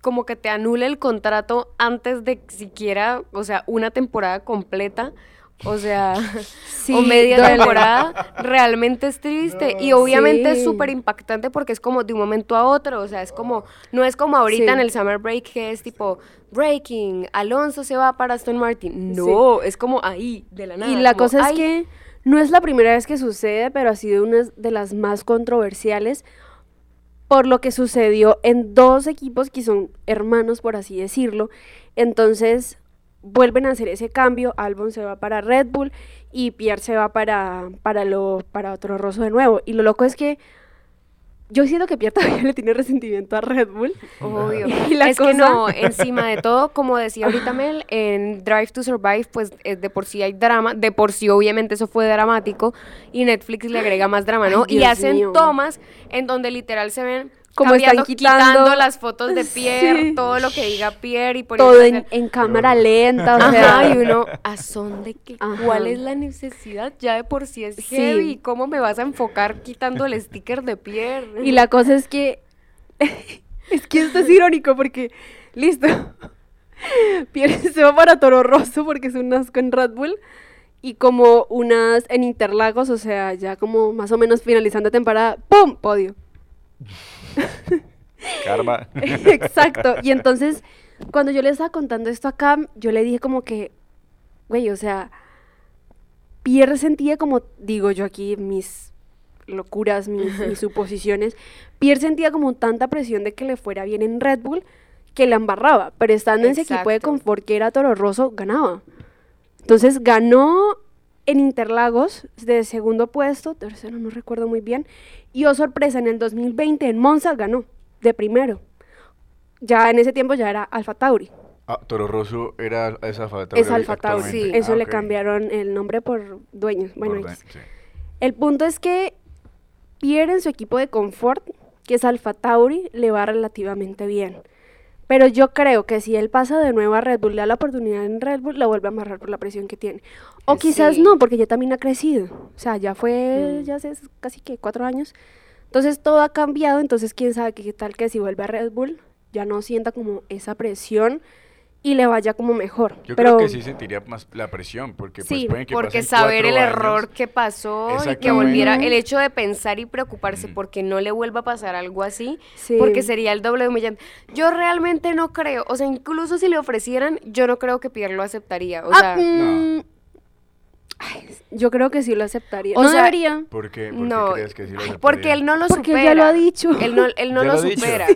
como que te anule el contrato antes de siquiera, o sea, una temporada completa, o sea, o media temporada, realmente es triste. y obviamente es súper impactante porque es como de un momento a otro, o sea, es como, no es como ahorita en el Summer Break que es tipo, breaking, Alonso se va para Aston Martin. No, es como ahí, de la nada. Y la cosa es que no es la primera vez que sucede, pero ha sido una de las más controversiales por lo que sucedió en dos equipos que son hermanos, por así decirlo. Entonces, vuelven a hacer ese cambio, Albon se va para Red Bull y Pierre se va para, para, lo, para otro roso de nuevo. Y lo loco es que yo siento que Pierre todavía le tiene resentimiento a Red Bull. Obvio. Y la es que no, encima de todo, como decía ahorita Mel, en Drive to Survive, pues de por sí hay drama, de por sí obviamente eso fue dramático, y Netflix le agrega más drama, ¿no? y hacen tomas en donde literal se ven como están quitando, las fotos de Pierre, todo lo que diga Pierre y por todo en, cámara lenta, o sea, y uno, ¿a son de qué? ¿Cuál es la necesidad? Ya de por sí es heavy, ¿cómo me vas a enfocar quitando el sticker de Pierre? Y la cosa es que es que esto es irónico porque listo. Pierre se va para Toro Rosso porque es un asco en Red Bull y como unas en Interlagos, o sea, ya como más o menos finalizando temporada, ¡pum! podio. Karma. Exacto. Y entonces, cuando yo le estaba contando esto a Cam, yo le dije como que, güey, o sea, Pierre sentía como, digo yo aquí, mis locuras, mis, mis suposiciones, Pierre sentía como tanta presión de que le fuera bien en Red Bull que la embarraba, pero estando en ese equipo de confort que era Toro Rosso, ganaba. Entonces ganó en Interlagos de segundo puesto, tercero no recuerdo muy bien, y oh sorpresa, en el 2020 en Monza ganó de primero. Ya en ese tiempo ya era Alfa Tauri. Ah, Toro Rosso era es Alfa Tauri. Es Alfa Tauri, sí. Eso Ah, le ok. cambiaron el nombre por dueños. Bueno, Por sí. el punto es que Pierre en su equipo de confort, que es Alfa Tauri, le va relativamente bien. Pero yo creo que si él pasa de nuevo a Red Bull, le da la oportunidad en Red Bull, la vuelve a amarrar por la presión que tiene. O quizás Sí. no, porque ya también ha crecido. O sea, ya fue, Mm. ya hace casi que cuatro años. Entonces todo ha cambiado, entonces quién sabe qué tal que si vuelve a Red Bull, ya no sienta como esa presión y le vaya como mejor. Yo Pero creo que sí sentiría más la presión, porque pues pueden que Porque pasen saber el años. error que pasó y que volviera, el hecho de pensar y preocuparse Mm. porque no le vuelva a pasar algo así, Sí. porque sería el doble de humillante. Yo realmente no creo, o sea, incluso si le ofrecieran, yo no creo que Pierre lo aceptaría, o Ah, sea, mm, ay, yo creo que sí lo aceptaría. O no sea, debería. ¿Por qué, por qué no, crees que sí lo ay, aceptaría? porque él no lo Porque supera. ya lo ha dicho. Él no, él no Ya lo, lo supera.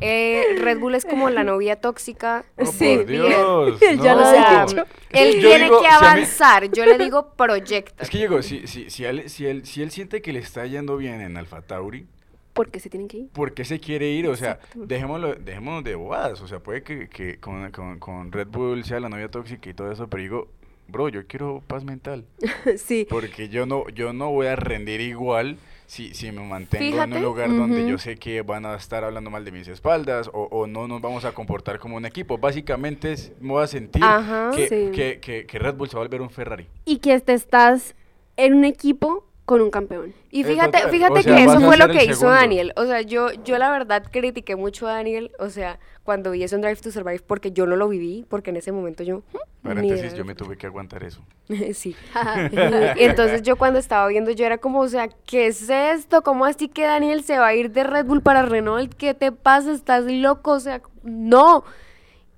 Eh, Red Bull es como la novia tóxica. Oh, Sí, por bien. Dios. Él ya no. lo O ha dicho. él Yo tiene digo, que si a mí- avanzar. Yo le digo proyecta. Es que digo, si, si, si, él, si, él, si él siente que le está yendo bien en Alfa Tauri, Porque se tienen que ir. ¿por qué se quiere ir? O sea, dejémoslo, dejémonos de bobadas. O sea, puede que, que con, con, con Red Bull sea la novia tóxica y todo eso, pero digo, bro, yo quiero paz mental. sí. Porque yo no, yo no voy a rendir igual si, si me mantengo en un lugar donde yo sé que van a estar hablando mal de mis espaldas o, o no nos vamos a comportar como un equipo. Básicamente es- me voy a sentir Ajá. que, Sí. que, que, que Red Bull se va a volver un Ferrari. Y que te estás en un equipo con un campeón. Y fíjate, fíjate O sea, que eso fue lo que hizo segundo. Daniel. O sea, yo, yo la verdad critiqué mucho a Daniel, o sea, cuando vi eso en Drive to Survive, porque yo no lo viví, porque en ese momento yo... "Mm, ni Paréntesis, idea". yo me tuve que aguantar eso. sí. Y entonces yo cuando estaba viendo, yo era como, o sea, ¿qué es esto? ¿Cómo así que Daniel se va a ir de Red Bull para Renault? ¿Qué te pasa? ¿Estás loco? O sea, no.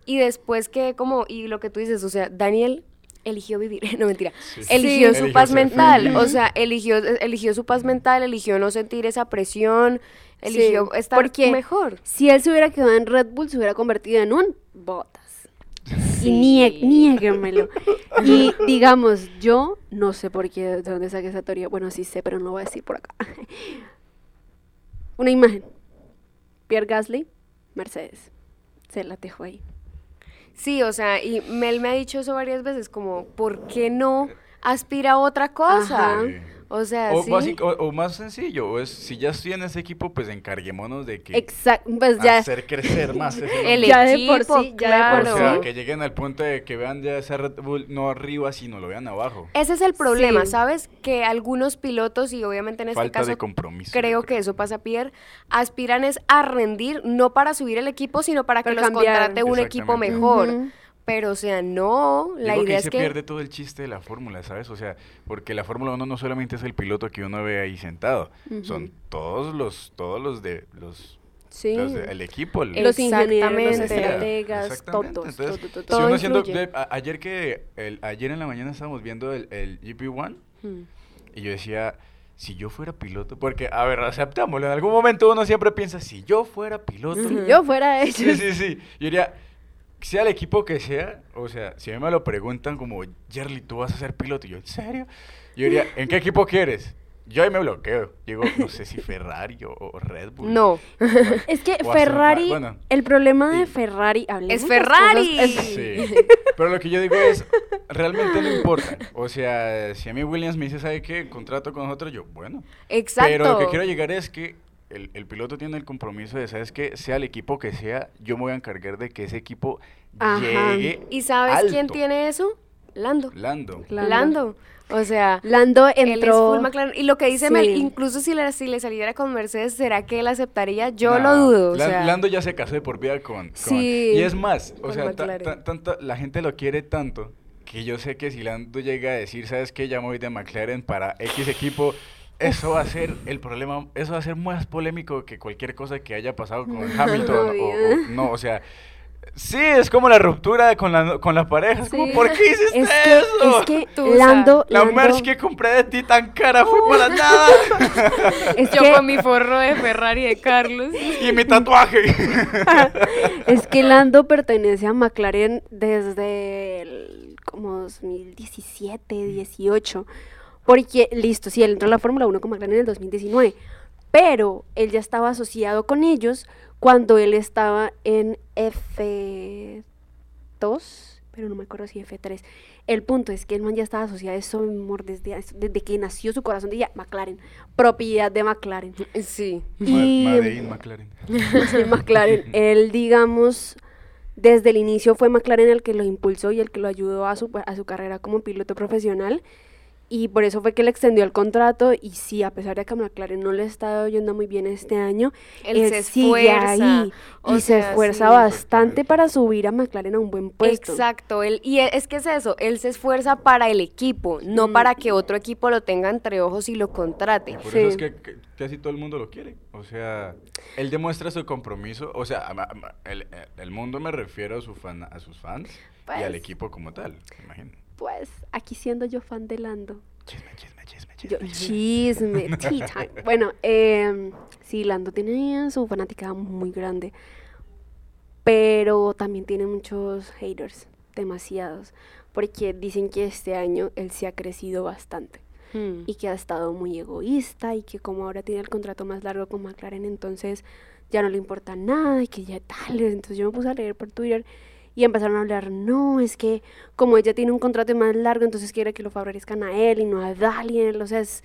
Y después que como, y lo que tú dices, o sea, Daniel eligió vivir, no mentira, Sí. eligió Sí. su Eligió paz ser mental, o sea, eligió, eligió su paz mental, eligió no sentir esa presión, eligió Sí, estar porque mejor. Si él se hubiera quedado en Red Bull, se hubiera convertido en un botas. Sí. Y nie- niéguemelo. Y digamos, yo no sé por qué, de dónde saqué esa teoría. Bueno, sí sé, pero no lo voy a decir por acá. Una imagen. Pierre Gasly, Mercedes. Se la dejo ahí. Sí, o sea, y Mel me ha dicho eso varias veces, como, ¿por qué no aspira a otra cosa? O sea, O, sí. básico- o- o más sencillo, o es, si ya estoy en ese equipo, pues encarguémonos de que Exacto. Pues ya. hacer crecer más ese El. Ya de por equipo, sí, ya de por O sea, que lleguen al punto de que vean ya ese Red Bull no arriba, sino lo vean abajo. Ese es el problema, Sí. ¿sabes? Que algunos pilotos, y obviamente en este Falta de caso compromiso. creo que eso pasa, Pierre, aspiran es a rendir, no para subir el equipo, sino para que los cambiar. contrate un equipo mejor. Pero, o sea, no, la Digo que idea ahí es se que... pierde todo el chiste de la fórmula, ¿sabes? O sea, porque la Fórmula 1 no solamente es el piloto que uno ve ahí sentado, son todos los, todos los de los, Sí. los de- el equipo. el- Los ingenieros, los estrategas, todos. entonces, todo, todo, si todo. todo uno siendo- influye. de- a- ayer que el, ayer en la mañana estábamos viendo el, el GP1 Hmm. y yo decía, si yo fuera piloto, porque a ver, aceptámoslo, en algún momento uno siempre piensa, si yo fuera piloto, Si yo fuera ellos. Sí, sí, sí. Yo diría, sea el equipo que sea, o sea, si a mí me lo preguntan como, Jerly, tú vas a ser piloto, y yo, ¿en serio? Yo diría, ¿en qué equipo quieres? Yo ahí me bloqueo. Digo, no sé si Ferrari o, o Red Bull. No, Es que Ferrari, bueno, el problema de y- Ferrari, hablemos Es Ferrari. es- Sí. Pero lo que yo digo es, realmente no importa. O sea, si a mí Williams me dice, ¿sabe qué? Contrato con nosotros, yo, bueno. exacto. Pero lo que quiero llegar es que el, el piloto tiene el compromiso de, ¿sabes qué? Sea el equipo que sea, yo me voy a encargar de que ese equipo Ajá. llegue ¿Y sabes quién tiene eso? Lando. Lando. Lando. Lando. O sea, Lando él es entró. full McLaren. Y lo que dice Sí. Mel, incluso si le, si le saliera con Mercedes, ¿será que él aceptaría? Yo No, lo dudo. O Lan- sea, Lando ya se casó de por vida con, con- Sí. Y es más, o sea, ta- la gente lo quiere tanto que yo sé que si Lando llega a decir, ¿sabes qué? Ya me voy de McLaren para X equipo, eso va a ser el problema, eso va a ser más polémico que cualquier cosa que haya pasado con Hamilton. no, o sea, Sí, es como la ruptura con la, con la pareja. Es como, ¿por qué hiciste eso? Es que Lando, La merch que compré de ti tan cara fue para nada. es Yo con mi forro de Ferrari de Carlos. Y mi tatuaje. es que Lando pertenece a McLaren desde el, como 2017, 18. Porque, listo, sí, él entró a la Fórmula 1 con McLaren en el 2019. Pero él ya estaba asociado con ellos cuando él estaba en F2, pero no me acuerdo si F3. El punto es que el man ya estaba asociado a eso desde, desde que nació su corazón de McLaren, propiedad de McLaren. Sí. Y, McLaren. McLaren. Él, digamos, desde el inicio fue McLaren el que lo impulsó y el que lo ayudó a su, a su carrera como piloto profesional. Y por eso fue que le extendió el contrato. Y sí, a pesar de que a McLaren no le está yendo muy bien este año, él, se sigue ahí y se esfuerza bastante para subir a McLaren a un buen puesto. Exacto, él, y e, es que es eso, él se esfuerza para el equipo, no para que otro equipo lo tenga entre ojos y lo contrate. Por eso es que, casi todo el mundo lo quiere. O sea, él demuestra su compromiso. O sea, el, el mundo me refiero a, su fan, a sus fans y al pues equipo como tal, imagino pues aquí siendo yo fan de Lando. Chisme, chisme, chisme, chisme. chisme, tea time. Bueno, eh, sí, Lando tiene su fanática muy grande, pero también tiene muchos haters, demasiados, porque dicen que este año él se ha crecido bastante. Hmm. Y que ha estado muy egoísta y que como ahora tiene el contrato más largo con McLaren, entonces ya no le importa nada y que ya tal. Entonces yo me puse a leer por Twitter y empezaron a hablar, no, es que como ella tiene un contrato más largo, entonces quiere que lo favorezcan a él y no a Daniel, o sea, es...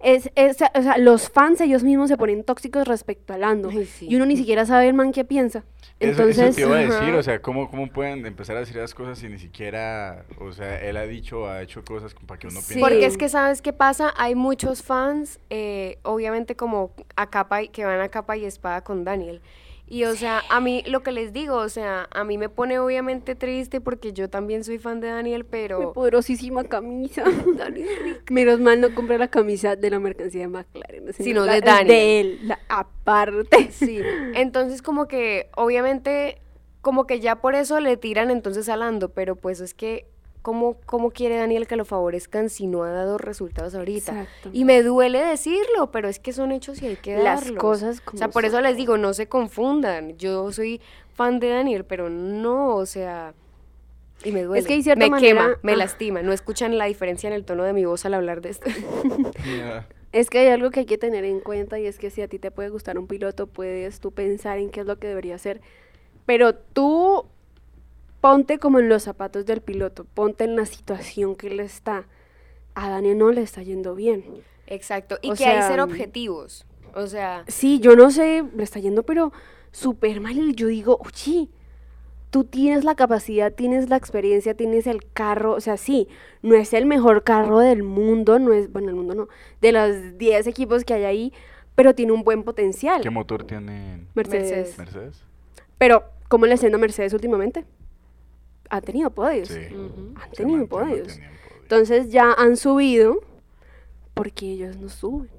Es, o sea, los fans ellos mismos se ponen tóxicos respecto a Lando. Y uno ni siquiera sabe el man qué piensa. Entonces, eso, te iba a decir, o sea, ¿cómo, ¿cómo pueden empezar a decir las cosas si ni siquiera, o sea, él ha dicho, ha hecho cosas para que uno piense? Porque es que, ¿sabes qué pasa? Hay muchos fans, eh, obviamente como a capa y, que van a capa y espada con Daniel. Y o sea, a mí lo que les digo, o sea, a mí me pone obviamente triste porque yo también soy fan de Daniel, pero... Mi poderosísima camisa. Menos mal no compré la camisa de la mercancía de McLaren, sino, de Daniel. De él, la aparte. Sí, entonces como que obviamente como que ya por eso le tiran entonces a Lando, pero pues es que ¿Cómo, ¿Cómo quiere Daniel que lo favorezcan si no ha dado resultados ahorita? Y me duele decirlo, pero es que son hechos y hay que darlos. Las cosas como O sea, por eso les digo, no se confundan. Yo soy fan de Daniel, pero no, o sea... Y me duele. Es que hay cierta me manera... quema, me ah. lastima. No escuchan la diferencia en el tono de mi voz al hablar de esto. Es que hay algo que hay que tener en cuenta y es que si a ti te puede gustar un piloto, puedes tú pensar en qué es lo que debería hacer. Pero tú ponte como en los zapatos del piloto, ponte en la situación que él está. A Daniel no le está yendo bien. Exacto, y que hay ser objetivos. O sea. Sí, yo no sé, le está yendo, pero súper mal. Y yo digo, oye, tú tienes la capacidad, tienes la experiencia, tienes el carro. O sea, sí, no es el mejor carro del mundo, no es, bueno, el mundo no, de los 10 equipos que hay ahí, pero tiene un buen potencial. ¿Qué motor tiene Mercedes? Mercedes. Pero, ¿cómo le está Mercedes últimamente? Ha tenido podios. Han tenido podios. Entonces ya han subido porque ellos no suben.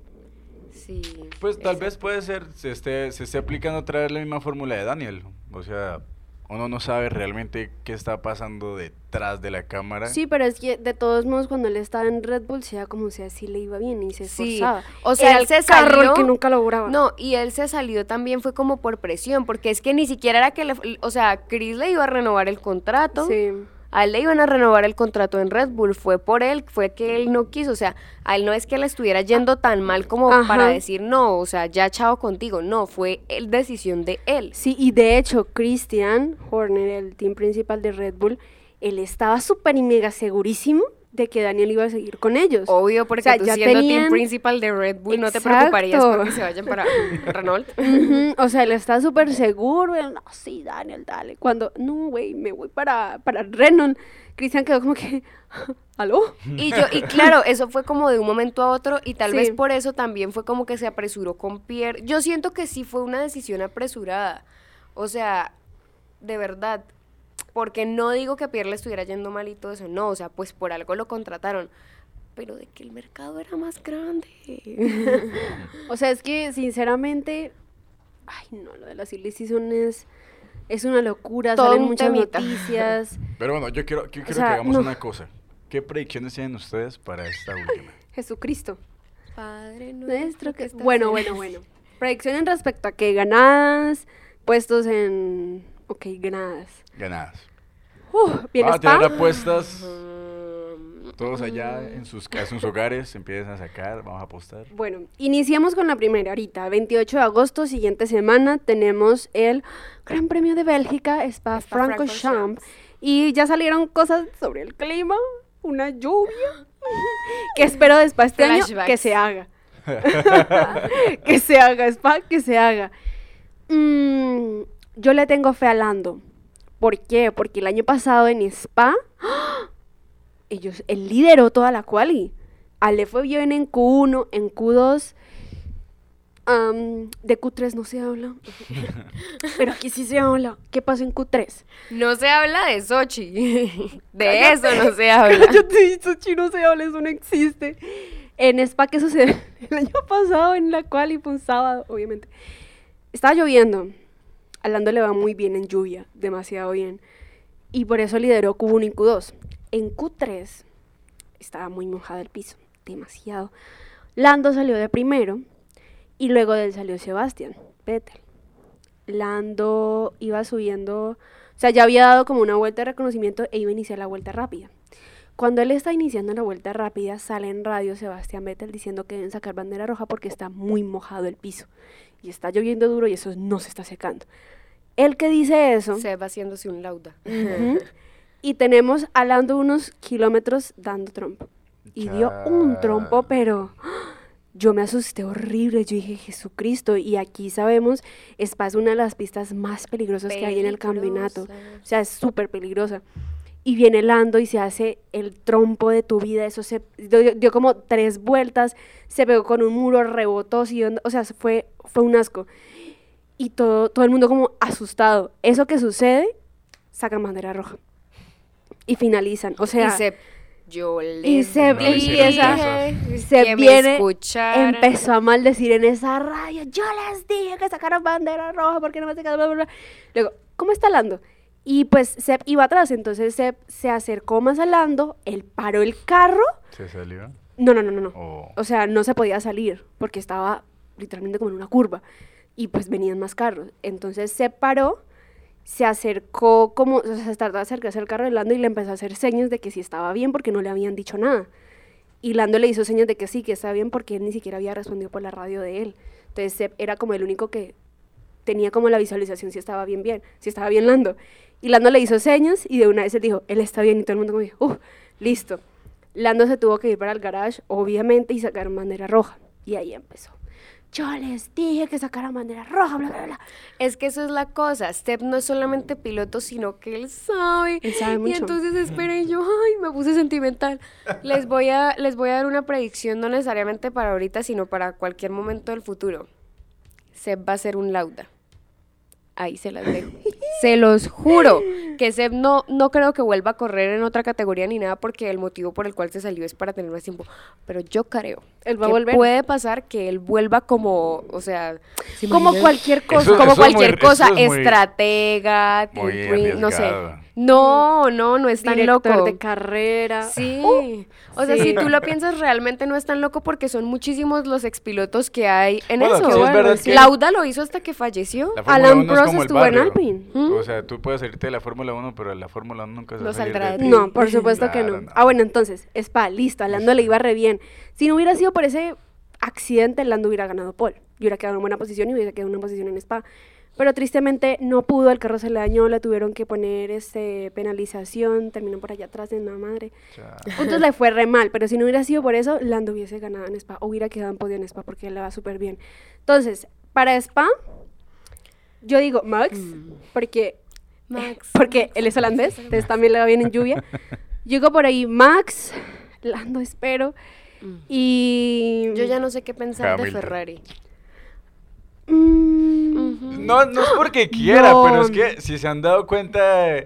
Sí. Pues tal vez puede ser, se esté, se esté aplicando otra vez la misma fórmula de Daniel. O sea, uno no sabe realmente qué está pasando detrás de la cámara. Sí, pero es que de todos modos cuando él estaba en Red Bull, sea como sea, sí le iba bien y se esforzaba. O sea, él se salió que nunca lograba. No, y él se salió también fue como por presión, porque es que ni siquiera era que le, o sea, Chris le iba a renovar el contrato. Sí a él le iban a renovar el contrato en Red Bull, fue por él, fue que él no quiso, o sea, a él no es que le estuviera yendo tan mal como para decir no, o sea, ya chao contigo, no, fue el decisión de él. Sí, y de hecho, Christian Horner, el team principal de Red Bull, él estaba súper y mega segurísimo de que Daniel iba a seguir con ellos. Obvio, porque tú ya siendo team principal de Red Bull no te preocuparías porque se vayan para Renault. O sea, él está súper seguro. no, sí, Daniel, dale. Cuando, no, güey, me voy para, para Renault. Cristian quedó como que, ¿aló? Y yo, y claro, eso fue como de un momento a otro y tal vez por eso también fue como que se apresuró con Pierre. Yo siento que sí fue una decisión apresurada. O sea, de verdad, porque no digo que a Pierre le estuviera yendo mal y todo eso, no, o sea, pues por algo lo contrataron. pero de que el mercado era más grande. o sea, es que sinceramente, ay no, lo de la silly season es, es una locura, salen muchas noticias. Pero bueno, yo quiero, quiero que hagamos una cosa. ¿Qué predicciones tienen ustedes para esta última? Jesucristo. Padre nuestro que está Bueno, bueno, bueno. Predicciones respecto a qué ganadas, puestos en... Ok, ganadas. Ganadas. Uh, bien a tener apuestas. Todos allá en sus, en sus hogares empiezan a sacar, vamos a apostar. Bueno, iniciamos con la primera ahorita. 28 de agosto, siguiente semana, tenemos el Gran Premio de Bélgica, Spa, Francorchamps. Y ya salieron cosas sobre el clima, una lluvia, que espero después este año que se haga. que se haga, Spa, que se haga. Mm, yo le tengo fe a Lando. ¿Por qué? Porque el año pasado en Spa ellos, él lideró toda la quali. Ale fue bien en Q1, en Q2. de Q3 no se habla. Pero aquí sí se habla. ¿Qué pasó en Q3? No se habla de Sochi. De eso no se habla. Sochi no se habla, eso no existe. En Spa, ¿qué sucedió? El año pasado en la quali fue un sábado, obviamente. Estaba lloviendo. A Lando le va muy bien en lluvia, demasiado bien. Y por eso lideró Q1 y Q2. En Q3 estaba muy mojado el piso, demasiado. Lando salió de primero y luego de él salió Sebastián Vettel. Lando iba subiendo, o sea, ya había dado como una vuelta de reconocimiento e iba a iniciar la vuelta rápida. Cuando él está iniciando la vuelta rápida, sale en radio Sebastián Vettel diciendo que deben sacar bandera roja porque está muy mojado el piso. Y está lloviendo duro y eso no se está secando. El que dice eso... Se va haciéndose un lauda y tenemos a Lando unos kilómetros dando trompo. Y dio un trompo, pero yo me asusté horrible. Yo dije, Jesucristo. Y aquí sabemos, Spa es una de las pistas más peligrosas que hay en el campeonato. O sea, es súper peligrosa. Y viene Lando y se hace el trompo de tu vida. Eso se dio, como tres vueltas, se pegó con un muro, rebotó, o sea, fue, fue un asco. Y todo, todo el mundo como asustado. Eso que sucede, saca bandera roja y finalizan. O sea, y se, yo y se empieza, se viene, empezó a maldecir en esa radio. Yo les dije que sacaron bandera roja porque no me sacaron. Bla, Luego, ¿cómo está Lando? Y pues Sep iba atrás, entonces Sep se acercó más a Lando, él paró el carro. ¿Se salió? No, no, no, no. no. Oh. O sea, no se podía salir porque estaba literalmente como en una curva y pues venían más carros. Entonces se paró se acercó como, o sea, se tardó de acercarse al carro de Lando y le empezó a hacer señas de que sí estaba bien porque no le habían dicho nada. Y Lando le hizo señas de que sí, que estaba bien porque él ni siquiera había respondido por la radio de él. Entonces era como el único que tenía como la visualización si estaba bien, bien, si estaba bien Lando. Y Lando le hizo señas y de una vez él dijo, él está bien y todo el mundo como dijo, uff, listo. Lando se tuvo que ir para el garage, obviamente, y sacar bandera roja. Y ahí empezó yo les dije que sacara bandera roja, bla, bla, bla. Es que eso es la cosa. Step no es solamente piloto, sino que él sabe. Él sabe mucho. Y entonces esperen, yo, ay, me puse sentimental. les, voy a, les voy a dar una predicción, no necesariamente para ahorita, sino para cualquier momento del futuro. Seb va a ser un lauda. Ahí se las dejo. se los juro que Seb no, no creo que vuelva a correr en otra categoría ni nada porque el motivo por el cual se salió es para tener más tiempo. Pero yo creo él va a volver. puede pasar que él vuelva como, o sea, como cualquier cosa, como cualquier cosa, estratega, no sé. No, no, no es tan Director loco. de carrera. Sí. Uh, o sea, si tú lo piensas, realmente no es tan loco porque son muchísimos los expilotos que hay en eso. Lauda lo hizo hasta que falleció. Alan Prost estuvo en Alpine. O sea, tú puedes salirte de la Fórmula 1, pero la Fórmula 1 nunca se no saldrá de No, por supuesto que no. Ah, bueno, entonces, Spa, listo, a Lando le iba re bien. Si no hubiera sido por ese accidente, Lando hubiera ganado Paul. Yo hubiera quedado en buena posición y hubiera quedado en una posición en Spa. Pero tristemente no pudo, el carro se le dañó, le tuvieron que poner este penalización, terminó por allá atrás en la madre. Entonces le fue re mal, pero si no hubiera sido por eso, Lando hubiese ganado en Spa, o hubiera quedado en podio en Spa porque le va súper bien. Entonces, para Spa, yo digo Max, mm. porque, Max, porque él es holandés, entonces también le va bien en lluvia. Llego por ahí Max, Lando espero, mm. y... Yo ya no sé qué pensar de Ferrari. Mm. No, no es porque quiera, pero es que si se han dado cuenta,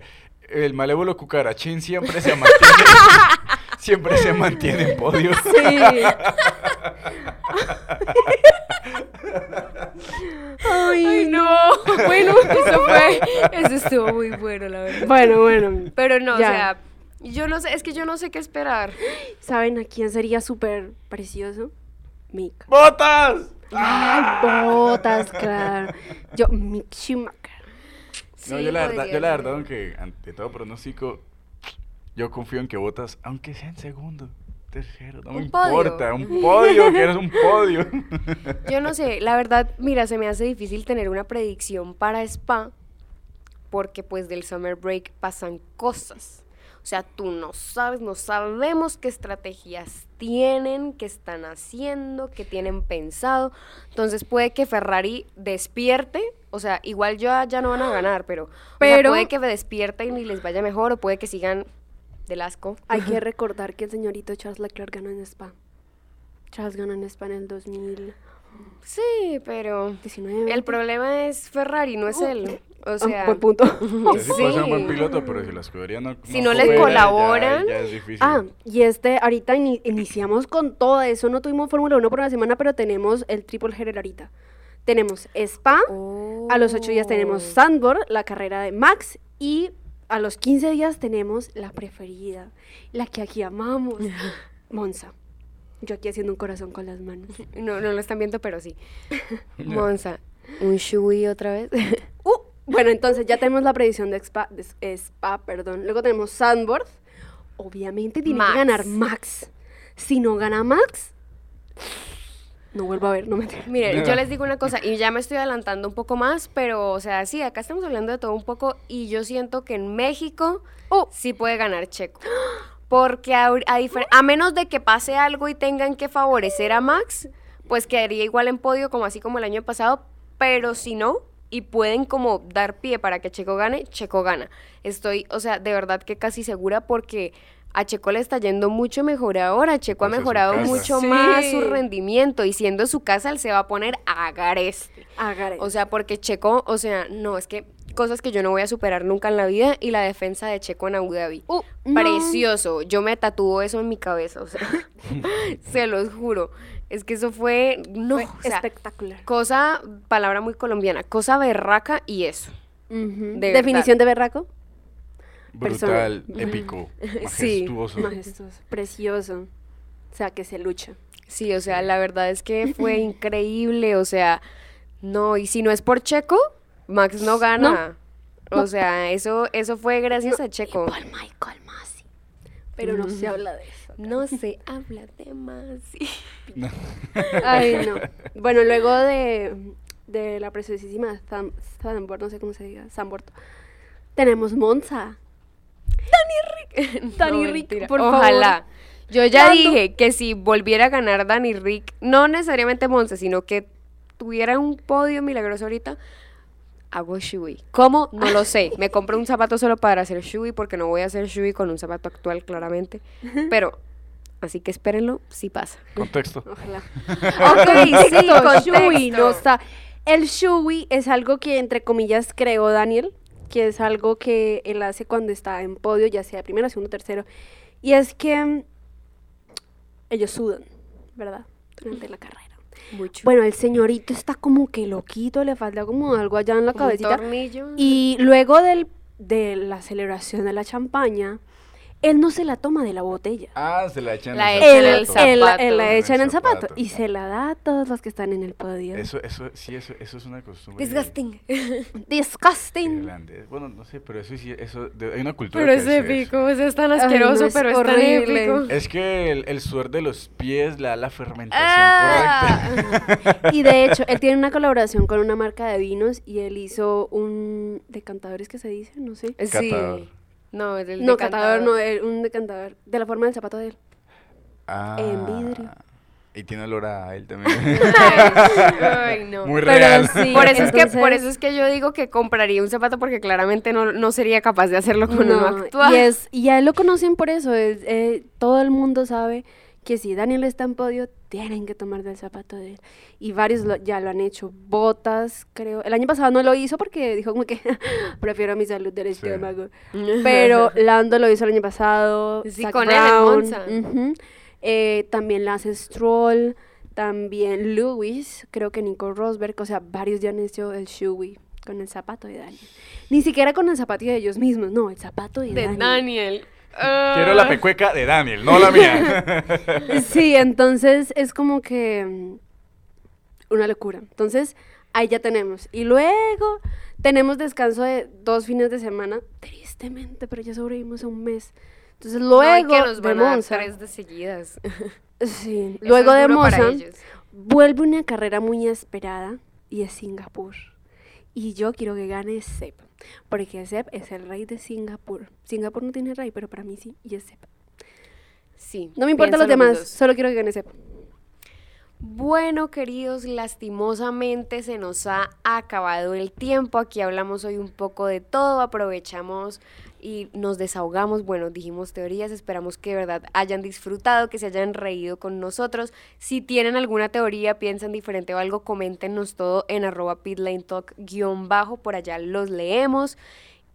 el malévolo cucarachín siempre se mantiene, siempre se mantiene en podio. Sí. Ay, no. Bueno, eso fue. Eso estuvo muy bueno, la verdad. Bueno, bueno. Pero no, Ya. o sea, yo no sé, es que yo no sé qué esperar. ¿Saben a quién sería súper precioso? Mick. ¡Botas! Ay, botas, claro. Yo, Mick Schumacher. No, yo la verdad, yo la verdad, aunque ante todo pronóstico, yo confío en que Botas, aunque sea en segundo, tercero, no me podio. importa, un podio, que eres un podio. Yo no sé, la verdad, mira, se me hace difícil tener una predicción para Spa porque pues del summer break pasan cosas. O sea, tú no sabes, no sabemos qué estrategias tienen, qué están haciendo, qué tienen pensado. Entonces puede que Ferrari despierte, o sea, igual ya, ya no van a ganar, pero, o sea, Pero- puede que despierten y les vaya mejor o puede que sigan del asco. Hay que recordar que el señorito Charles Leclerc ganó en Spa. Charles ganó en Spa en el 2019. Sí, pero el problema es Ferrari, no es él. O sea, Ah, buen punto. Ser un buen Sí. piloto, pero si la escudería no Si no les ya- colaboran. Ya, es difícil. Ah, y este, ahorita ini- iniciamos con todo eso. No tuvimos Fórmula 1 por una semana, pero tenemos el triple header ahorita. Tenemos Spa, a los 8 días tenemos Oh. Sandborn, la carrera de Max, y a los 15 días tenemos la preferida, la que aquí amamos, Monza. Yo aquí haciendo un corazón con las manos. No, no lo están viendo, pero sí. Monza, un Shui otra vez. Uh, bueno, entonces ya tenemos la predicción de Spa, de Spa, perdón. Luego tenemos Sandborn. Obviamente tiene Max. que ganar Max. Si no gana Max, no vuelvo a ver, no me Miren, yo les digo una cosa, y ya me estoy adelantando un poco más, pero, o sea, sí, acá estamos hablando de todo un poco, y yo siento que en México Oh. sí puede ganar Checo. Porque a, a menos de que pase algo y tengan que favorecer a Max, pues quedaría igual en podio como así como el año pasado, pero si no, y pueden como dar pie para que Checo gane, Checo gana. Estoy, o sea, de verdad que casi segura porque a Checo le está yendo mucho mejor ahora. Checo ha Pues mejorado mucho Sí. más su rendimiento y siendo su casa él se va a poner a gareste. Agarre. O sea, porque Checo, o sea, no, es que cosas que yo no voy a superar nunca en la vida y la defensa de Checo en Abu Dhabi. Uh, no. Precioso, yo me tatúo eso en mi cabeza, o sea, se los juro. Es que eso fue, no, Fue o sea, espectacular. cosa, palabra muy colombiana, cosa berraca y eso. De Definición de berraco. Brutal, persona. épico, Sí. majestuoso. Majestuoso. Precioso. O sea, que se lucha. Sí, o sea, la verdad es que fue increíble, o sea, no, y si no es por Checo, Max no gana. O sea, eso, eso fue gracias a Checo. Por Michael Masi. Pero no se habla de eso. No se habla de más. Ay, no. Bueno, luego de, de la preciosísima Sam- Sambor, no sé cómo se diga, Samborto, tenemos Monza. Dani Rick. Dani No, Rick, por Ojalá. favor. Yo ya dije que si volviera a ganar Dani Rick, no necesariamente Monza, sino que tuviera un podio milagroso ahorita, hago Shui. ¿Cómo? No lo sé. Me compré un zapato solo para hacer Shui porque no voy a hacer Shui con un zapato actual claramente. Pero, así que espérenlo, sí pasa. Contexto. Ojalá. Ok, sí, Contexto, no está. El Shui es algo que, entre comillas, creó Daniel, que es algo que él hace cuando está en podio, ya sea primero, segundo, tercero. Y es que mm, ellos sudan, ¿verdad? Durante la carrera. Mucho. Bueno, el señorito está como que loquito, le falta como algo allá en la Como un cabecita. tornillo. Y luego del, de la celebración de la champaña, él no se la toma de la botella. Ah, se la echan La en echan el el zapato. él- la En el echa en el zapato zapato. y se la da a todos los que están en el podio. Eso, eso, sí, eso, eso es una costumbre. Disgusting. Disgusting. irlandés. Bueno, no sé, pero eso sí, eso, de- hay una cultura Pero es épico, es tan Ay, asqueroso, no, es pero es tan horrible. épico. Es que el, el sudor de los pies le da la fermentación Ah. correcta. Y de hecho, él tiene una colaboración con una marca de vinos y él hizo un decantadores que se dice, no sé. Sí. No, el No, decantador. catador no, un decantador de la forma del zapato de él. Ah, En vidrio. Y tiene olor a él también. Ay, no. Muy Pero real. sí, por eso es que por eso es que yo digo que compraría un zapato porque claramente no, no sería capaz de hacerlo con uno No, actual. y, es, y a él lo conocen por eso. es, eh, todo el mundo sabe que si Daniel está en podio, tienen que tomar del zapato de él. Y varios ya lo han hecho. Botas, creo. El año pasado no lo hizo porque dijo como que prefiero mi salud del estómago. Pero Lando lo hizo el año pasado. Sí, con Brown, eh, también la hace Stroll. También Lewis, creo que Nico Rosberg, o sea, varios ya han hecho el Shui con el zapato de Daniel. Ni siquiera con el zapato de ellos mismos, no, el zapato de, de Daniel. Quiero la ah. pecueca de Daniel, no la mía. sí, entonces es como que mm, una locura. Entonces, ahí ya tenemos. Y luego tenemos descanso de dos fines de semana, tristemente, pero ya sobrevivimos a un mes. Entonces, luego que nos van a tres de seguidas. Sí, luego de Monza vuelve una carrera muy esperada y es Singapur. Y yo quiero que gane Sep, porque Sep es el rey de Singapur. Singapur no tiene rey, pero para mí sí, y es Sep. Sí. No me importan los demás, solo quiero que gane Sep. Bueno, queridos, lastimosamente se nos ha acabado el tiempo. Aquí hablamos hoy un poco de todo, aprovechamos y nos desahogamos, bueno, dijimos teorías, esperamos que de verdad hayan disfrutado, que se hayan reído con nosotros. Si tienen alguna teoría, piensan diferente o algo, coméntenos todo en arroba pitlanetalk guion bajo, por allá los leemos.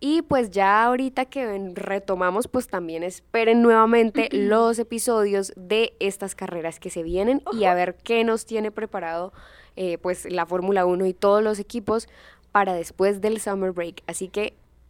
Y pues ya ahorita que retomamos, pues también esperen nuevamente los episodios de estas carreras que se vienen y a ver qué nos tiene preparado eh, pues la Fórmula 1 y todos los equipos para después del Summer Break. Así que